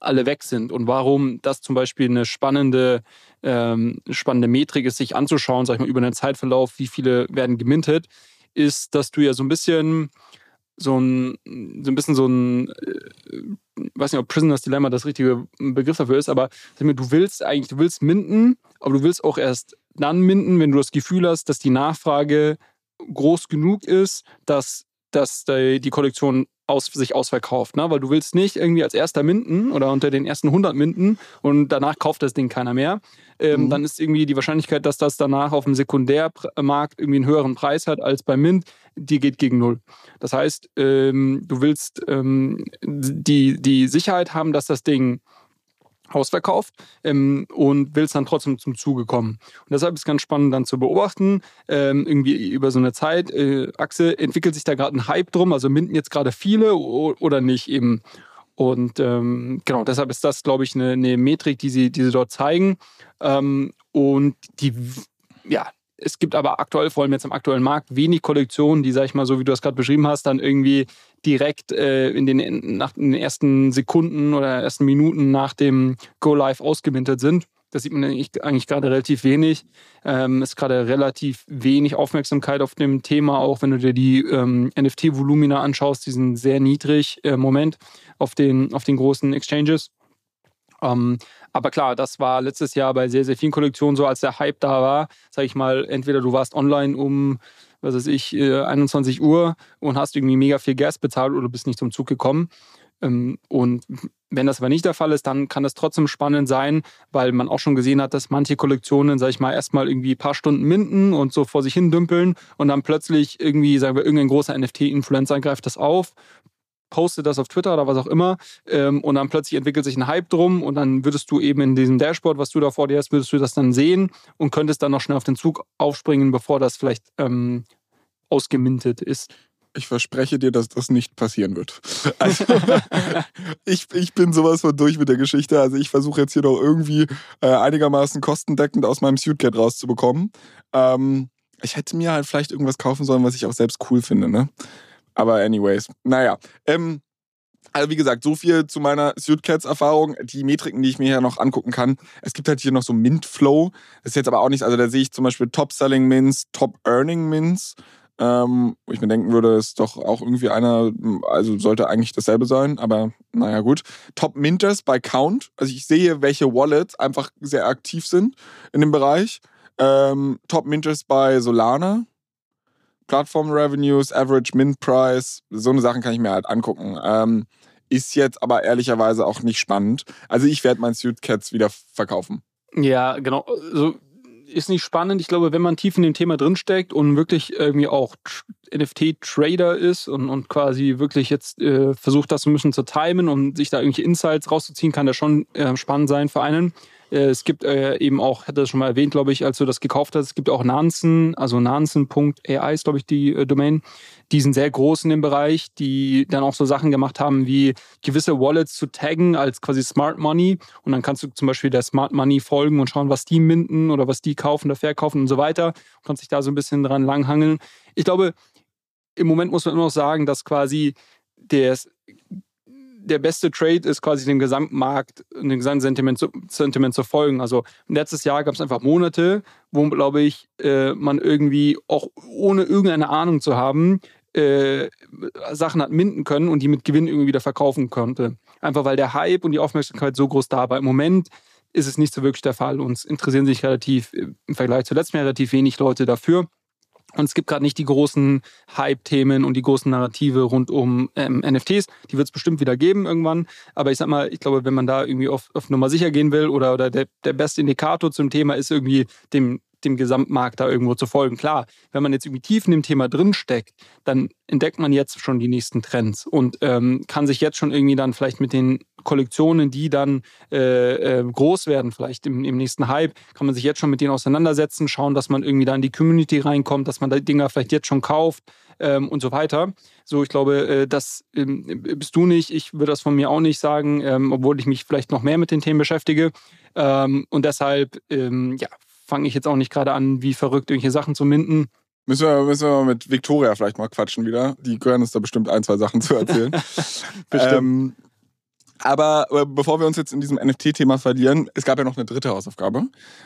alle weg sind. Und warum das zum Beispiel eine spannende, ähm, spannende Metrik ist, sich anzuschauen, sag ich mal, über einen Zeitverlauf, wie viele werden gemintet, ist, dass du ja so ein bisschen so ein, so ein bisschen so ein, äh, weiß nicht, ob Prisoner's Dilemma das richtige Begriff dafür ist, aber du willst eigentlich, du willst minden, aber du willst auch erst dann minden, wenn du das Gefühl hast, dass die Nachfrage groß genug ist, dass, dass die Kollektion aus, sich ausverkauft. Ne? Weil du willst nicht irgendwie als erster minden oder unter den ersten 100 minden und danach kauft das Ding keiner mehr. Ähm, mhm. Dann ist irgendwie die Wahrscheinlichkeit, dass das danach auf dem Sekundärmarkt irgendwie einen höheren Preis hat als beim Mint, die geht gegen null. Das heißt, ähm, du willst ähm, die, die Sicherheit haben, dass das Ding ausverkauft ähm, und willst dann trotzdem zum Zuge kommen. Und deshalb ist es ganz spannend dann zu beobachten, ähm, irgendwie über so eine Zeitachse äh, entwickelt sich da gerade ein Hype drum, also minden jetzt gerade viele oder nicht eben. Und ähm, genau, deshalb ist das, glaube ich, eine, eine, Metrik, die sie, die sie dort zeigen. Ähm, und die, ja, es gibt aber aktuell, vor allem jetzt im aktuellen Markt, wenig Kollektionen, die, sag ich mal, so wie du das gerade beschrieben hast, dann irgendwie direkt äh, in, den, nach den ersten Sekunden oder ersten Minuten nach dem Go Live ausgemintet sind. Das sieht man eigentlich gerade relativ wenig. Ähm, ist gerade relativ wenig Aufmerksamkeit auf dem Thema, auch wenn du dir die ähm, NFT-Volumina anschaust, die sind sehr niedrig im äh, Moment auf den, auf den großen Exchanges. Ähm, aber klar, das war letztes Jahr bei sehr, sehr vielen Kollektionen so, als der Hype da war. Sag ich mal, entweder du warst online um, was weiß ich, 21 äh, Uhr und hast irgendwie mega viel Gas bezahlt oder bist nicht zum Zug gekommen. Ähm, und wenn das aber nicht der Fall ist, dann kann das trotzdem spannend sein, weil man auch schon gesehen hat, dass manche Kollektionen, sag ich mal, erstmal irgendwie ein paar Stunden minden und so vor sich hin dümpeln und dann plötzlich irgendwie, sagen wir, irgendein großer NFT-Influencer greift das auf, postet das auf Twitter oder was auch immer ähm, und dann plötzlich entwickelt sich ein Hype drum und dann würdest du eben in diesem Dashboard, was du da vor dir hast, würdest du das dann sehen und könntest dann noch schnell auf den Zug aufspringen, bevor das vielleicht ähm, ausgemintet ist. ich verspreche dir, dass das nicht passieren wird. Also, ich, ich bin sowas von durch mit der Geschichte. Also ich versuche jetzt hier doch irgendwie äh, einigermaßen kostendeckend aus meinem Suitcat rauszubekommen. Ähm, ich hätte mir halt vielleicht irgendwas kaufen sollen, was ich auch selbst cool finde, ne? Aber anyways, naja. Ähm, also wie gesagt, so viel zu meiner Suitcats-Erfahrung. Die Metriken, die ich mir hier noch angucken kann. Es gibt halt hier noch so Mint-Flow. Das ist jetzt aber auch nichts, also da sehe ich zum Beispiel Top-Selling-Mints, Top-Earning-Mints. Ähm, wo ich mir denken würde, ist doch auch irgendwie einer, also sollte eigentlich dasselbe sein, aber naja, gut. Top Minters bei Count. Also ich sehe, welche Wallets einfach sehr aktiv sind in dem Bereich. Ähm, Top Minters bei Solana. Plattform Revenues, Average Mint Price, so eine Sachen kann ich mir halt angucken. Ähm, ist jetzt aber ehrlicherweise auch nicht spannend. Also ich werde mein Suit Cats wieder verkaufen. Ja, genau. Also ist nicht spannend. Ich glaube, wenn man tief in dem Thema drinsteckt und wirklich irgendwie auch NFT-Trader ist und, und quasi wirklich jetzt äh, versucht, das ein bisschen zu timen und sich da irgendwelche Insights rauszuziehen, kann das schon äh, spannend sein für einen. Äh, es gibt äh, eben auch, hatte das schon mal erwähnt, glaube ich, als du das gekauft hast, es gibt auch Nansen, also nansen.ai ist, glaube ich, die äh, Domain. Die sind sehr groß in dem Bereich, die dann auch so Sachen gemacht haben, wie gewisse Wallets zu taggen als quasi Smart Money. Und dann kannst du zum Beispiel der Smart Money folgen und schauen, was die minden oder was die kaufen oder verkaufen und so weiter. Du kannst dich da so ein bisschen dran langhangeln. Ich glaube, im Moment muss man immer noch sagen, dass quasi der der beste Trade ist quasi dem Gesamtmarkt, dem Gesamtsentiment zu, Sentiment zu folgen. Also letztes Jahr gab es einfach Monate, wo, glaube ich, äh, man irgendwie auch ohne irgendeine Ahnung zu haben, äh, Sachen hat minden können und die mit Gewinn irgendwie wieder verkaufen konnte. Einfach weil der Hype und die Aufmerksamkeit so groß da war. Im Moment ist es nicht so wirklich der Fall. Uns interessieren sich relativ im Vergleich zu letztem Jahr relativ wenig Leute dafür. Und es gibt gerade nicht die großen Hype-Themen und die großen Narrative rund um ähm, NFTs. Die wird es bestimmt wieder geben irgendwann. Aber ich sag mal, ich glaube, wenn man da irgendwie auf, auf Nummer sicher gehen will oder, oder der, der beste Indikator zum Thema ist irgendwie dem dem Gesamtmarkt da irgendwo zu folgen. Klar, wenn man jetzt irgendwie tief in dem Thema drinsteckt, dann entdeckt man jetzt schon die nächsten Trends und ähm, kann sich jetzt schon irgendwie dann vielleicht mit den Kollektionen, die dann äh, äh, groß werden, vielleicht im, im, nächsten Hype, kann man sich jetzt schon mit denen auseinandersetzen, schauen, dass man irgendwie da in die Community reinkommt, dass man da Dinger vielleicht jetzt schon kauft ähm, und so weiter. So, ich glaube, äh, das ähm, bist du nicht. Ich würde das von mir auch nicht sagen, ähm, obwohl ich mich vielleicht noch mehr mit den Themen beschäftige. Ähm, und deshalb, ähm, ja, fange ich jetzt auch nicht gerade an, wie verrückt irgendwelche Sachen zu minden. Müssen wir, müssen wir mit Victoria vielleicht mal quatschen wieder. Die können uns da bestimmt ein, zwei Sachen zu erzählen. bestimmt. Ähm, aber äh, bevor wir uns jetzt in diesem NFT-Thema verlieren, es gab ja noch eine dritte Hausaufgabe.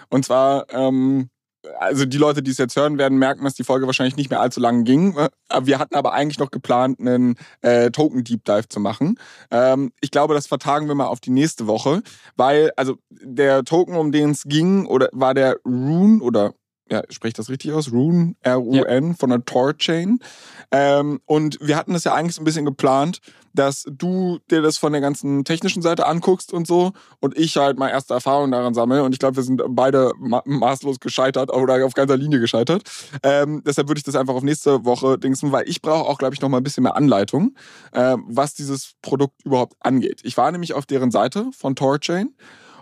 Und zwar ähm, also die Leute, die es jetzt hören werden, merken, dass die Folge wahrscheinlich nicht mehr allzu lang ging. Wir hatten aber eigentlich noch geplant, einen äh, Token Deep Dive zu machen. Ähm, ich glaube, das vertagen wir mal auf die nächste Woche, weil also der Token, um den es ging, oder war der Rune oder ja, spricht das richtig aus? Rune, R-U-N, ja. von der Tor-Chain. Ähm, und wir hatten das ja eigentlich so ein bisschen geplant, dass du dir das von der ganzen technischen Seite anguckst und so und ich halt mal erste Erfahrungen daran sammle. Und ich glaube, wir sind beide ma maßlos gescheitert oder auf ganzer Linie gescheitert. Ähm, deshalb würde ich das einfach auf nächste Woche dingsen, weil ich brauche auch, glaube ich, noch mal ein bisschen mehr Anleitung, äh, was dieses Produkt überhaupt angeht. Ich war nämlich auf deren Seite von Torchain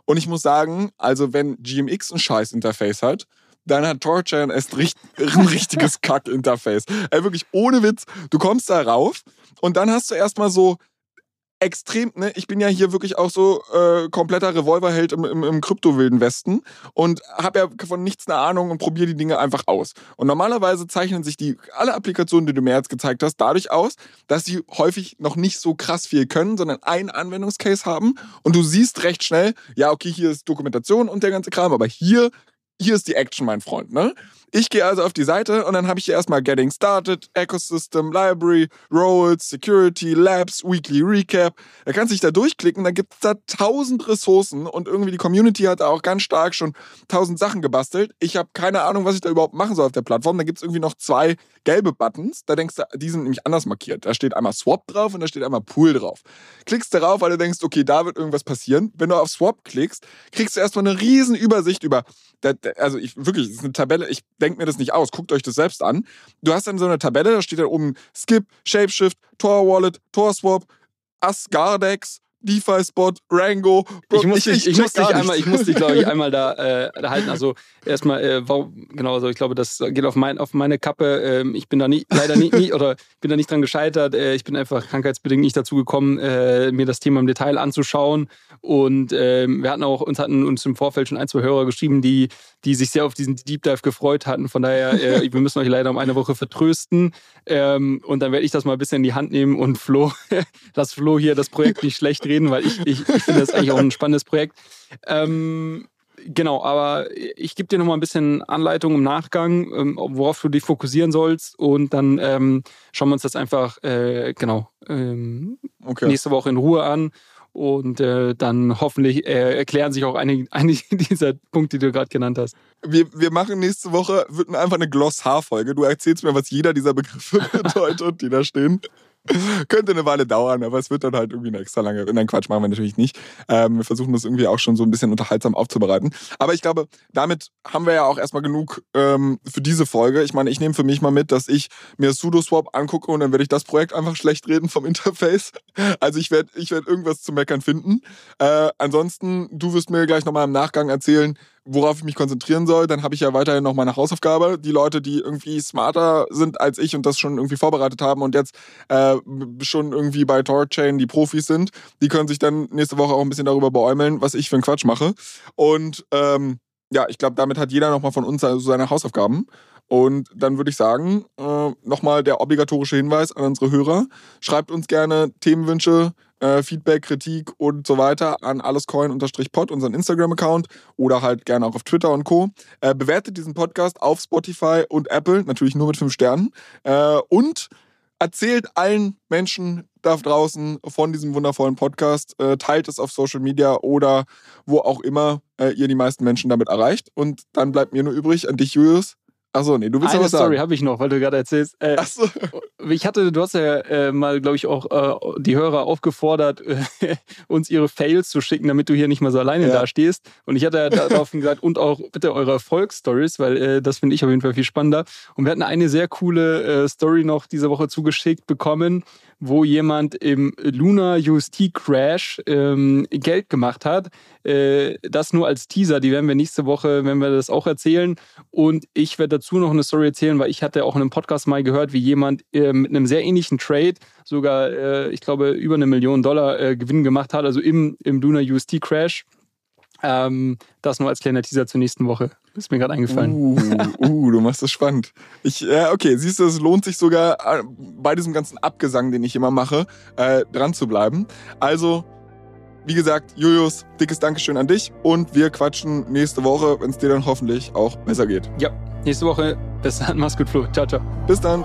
und ich muss sagen, also wenn GMX ein Scheiß-Interface hat, dann hat Torchain erst ein richtiges Kack-Interface. Ey, wirklich ohne Witz. Du kommst da rauf und dann hast du erstmal so extrem, ne, ich bin ja hier wirklich auch so äh, kompletter Revolverheld im, im, im Kryptowilden Westen und habe ja von nichts eine Ahnung und probiere die Dinge einfach aus. Und normalerweise zeichnen sich die alle Applikationen, die du mir jetzt gezeigt hast, dadurch aus, dass sie häufig noch nicht so krass viel können, sondern einen Anwendungscase haben und du siehst recht schnell, ja, okay, hier ist Dokumentation und der ganze Kram, aber hier hier ist die Action, mein Freund, ne? Ich gehe also auf die Seite und dann habe ich hier erstmal Getting Started, Ecosystem, Library, Roles, Security, Labs, Weekly Recap. Da kannst du dich da durchklicken, dann gibt es da tausend Ressourcen und irgendwie die Community hat da auch ganz stark schon tausend Sachen gebastelt. Ich habe keine Ahnung, was ich da überhaupt machen soll auf der Plattform. Da gibt es irgendwie noch zwei gelbe Buttons. Da denkst du, die sind nämlich anders markiert. Da steht einmal Swap drauf und da steht einmal Pool drauf. Klickst darauf, weil du denkst, okay, da wird irgendwas passieren. Wenn du auf Swap klickst, kriegst du erstmal eine riesen Übersicht über, also ich wirklich, das ist eine Tabelle, ich denkt mir das nicht aus. Guckt euch das selbst an. Du hast dann so eine Tabelle, da steht da oben Skip, Shapeshift, Tor Wallet, Tor Swap, Asgardex, DeFi-Spot, Rango. Bro, ich muss dich, ich, ich muss dich einmal, ich muss dich, glaube ich, einmal da, äh, da halten. Also erstmal, äh, warum, genau, also ich glaube, das geht auf, mein, auf meine Kappe. Ähm, ich bin da nie, leider nie, nie oder bin da nicht dran gescheitert. Äh, ich bin einfach krankheitsbedingt nicht dazu gekommen, äh, mir das Thema im Detail anzuschauen. Und ähm, wir hatten auch, uns hatten uns im Vorfeld schon ein, zwei Hörer geschrieben, die, die sich sehr auf diesen Deep Dive gefreut hatten. Von daher, äh, wir müssen euch leider um eine Woche vertrösten. Ähm, und dann werde ich das mal ein bisschen in die Hand nehmen und Flo, lass Flo hier das Projekt nicht schlecht reden, weil ich, ich, ich finde das eigentlich auch ein spannendes Projekt. Ähm, genau, aber ich gebe dir noch mal ein bisschen Anleitung im Nachgang, ähm, worauf du dich fokussieren sollst und dann ähm, schauen wir uns das einfach äh, genau ähm, okay. nächste Woche in Ruhe an und äh, dann hoffentlich äh, erklären sich auch einige, einige dieser Punkte, die du gerade genannt hast. Wir, wir machen nächste Woche, wird einfach eine Glossar-Folge. Du erzählst mir, was jeder dieser Begriffe bedeutet, die da stehen. Könnte eine Weile dauern, aber es wird dann halt irgendwie eine extra lange. Nein, Quatsch, machen wir natürlich nicht. Ähm, wir versuchen das irgendwie auch schon so ein bisschen unterhaltsam aufzubereiten. Aber ich glaube, damit haben wir ja auch erstmal genug ähm, für diese Folge. Ich meine, ich nehme für mich mal mit, dass ich mir SudoSwap angucke und dann werde ich das Projekt einfach schlecht reden vom Interface. Also ich werde ich werd irgendwas zu meckern finden. Äh, ansonsten, du wirst mir gleich nochmal im Nachgang erzählen, worauf ich mich konzentrieren soll, dann habe ich ja weiterhin noch meine Hausaufgabe. Die Leute, die irgendwie smarter sind als ich und das schon irgendwie vorbereitet haben und jetzt äh, schon irgendwie bei Torchain die Profis sind, die können sich dann nächste Woche auch ein bisschen darüber beäumeln, was ich für einen Quatsch mache. Und ähm, ja, ich glaube, damit hat jeder nochmal von uns also seine Hausaufgaben. Und dann würde ich sagen, äh, nochmal der obligatorische Hinweis an unsere Hörer. Schreibt uns gerne Themenwünsche, äh, Feedback, Kritik und so weiter an allescoin-pod, unseren Instagram-Account oder halt gerne auch auf Twitter und Co. Äh, bewertet diesen Podcast auf Spotify und Apple, natürlich nur mit fünf Sternen. Äh, und erzählt allen Menschen da draußen von diesem wundervollen Podcast, äh, teilt es auf Social Media oder wo auch immer äh, ihr die meisten Menschen damit erreicht. Und dann bleibt mir nur übrig, an dich, Julius, Achso, nee, du willst Eine was sagen. Story habe ich noch, weil du gerade erzählst. Äh, Achso. Ich hatte, du hast ja äh, mal, glaube ich, auch äh, die Hörer aufgefordert, äh, uns ihre Fails zu schicken, damit du hier nicht mal so alleine ja. dastehst. Und ich hatte ja darauf gesagt, und auch bitte eure Erfolgsstories, weil äh, das finde ich auf jeden Fall viel spannender. Und wir hatten eine sehr coole äh, Story noch diese Woche zugeschickt bekommen wo jemand im Lunar UST Crash ähm, Geld gemacht hat. Äh, das nur als Teaser, die werden wir nächste Woche, wenn wir das auch erzählen. Und ich werde dazu noch eine Story erzählen, weil ich hatte auch in einem Podcast mal gehört, wie jemand äh, mit einem sehr ähnlichen Trade sogar, äh, ich glaube, über eine Million Dollar äh, Gewinn gemacht hat, also im, im Lunar UST Crash. Ähm, das nur als kleiner Teaser zur nächsten Woche. Ist mir gerade eingefallen. Uh, uh, du machst das spannend. Ich, ja, okay, siehst du, es lohnt sich sogar äh, bei diesem ganzen Abgesang, den ich immer mache, äh, dran zu bleiben. Also, wie gesagt, Julius, dickes Dankeschön an dich und wir quatschen nächste Woche, wenn es dir dann hoffentlich auch besser geht. Ja, nächste Woche. Bis dann, mach's gut, Flo. Ciao, ciao. Bis dann.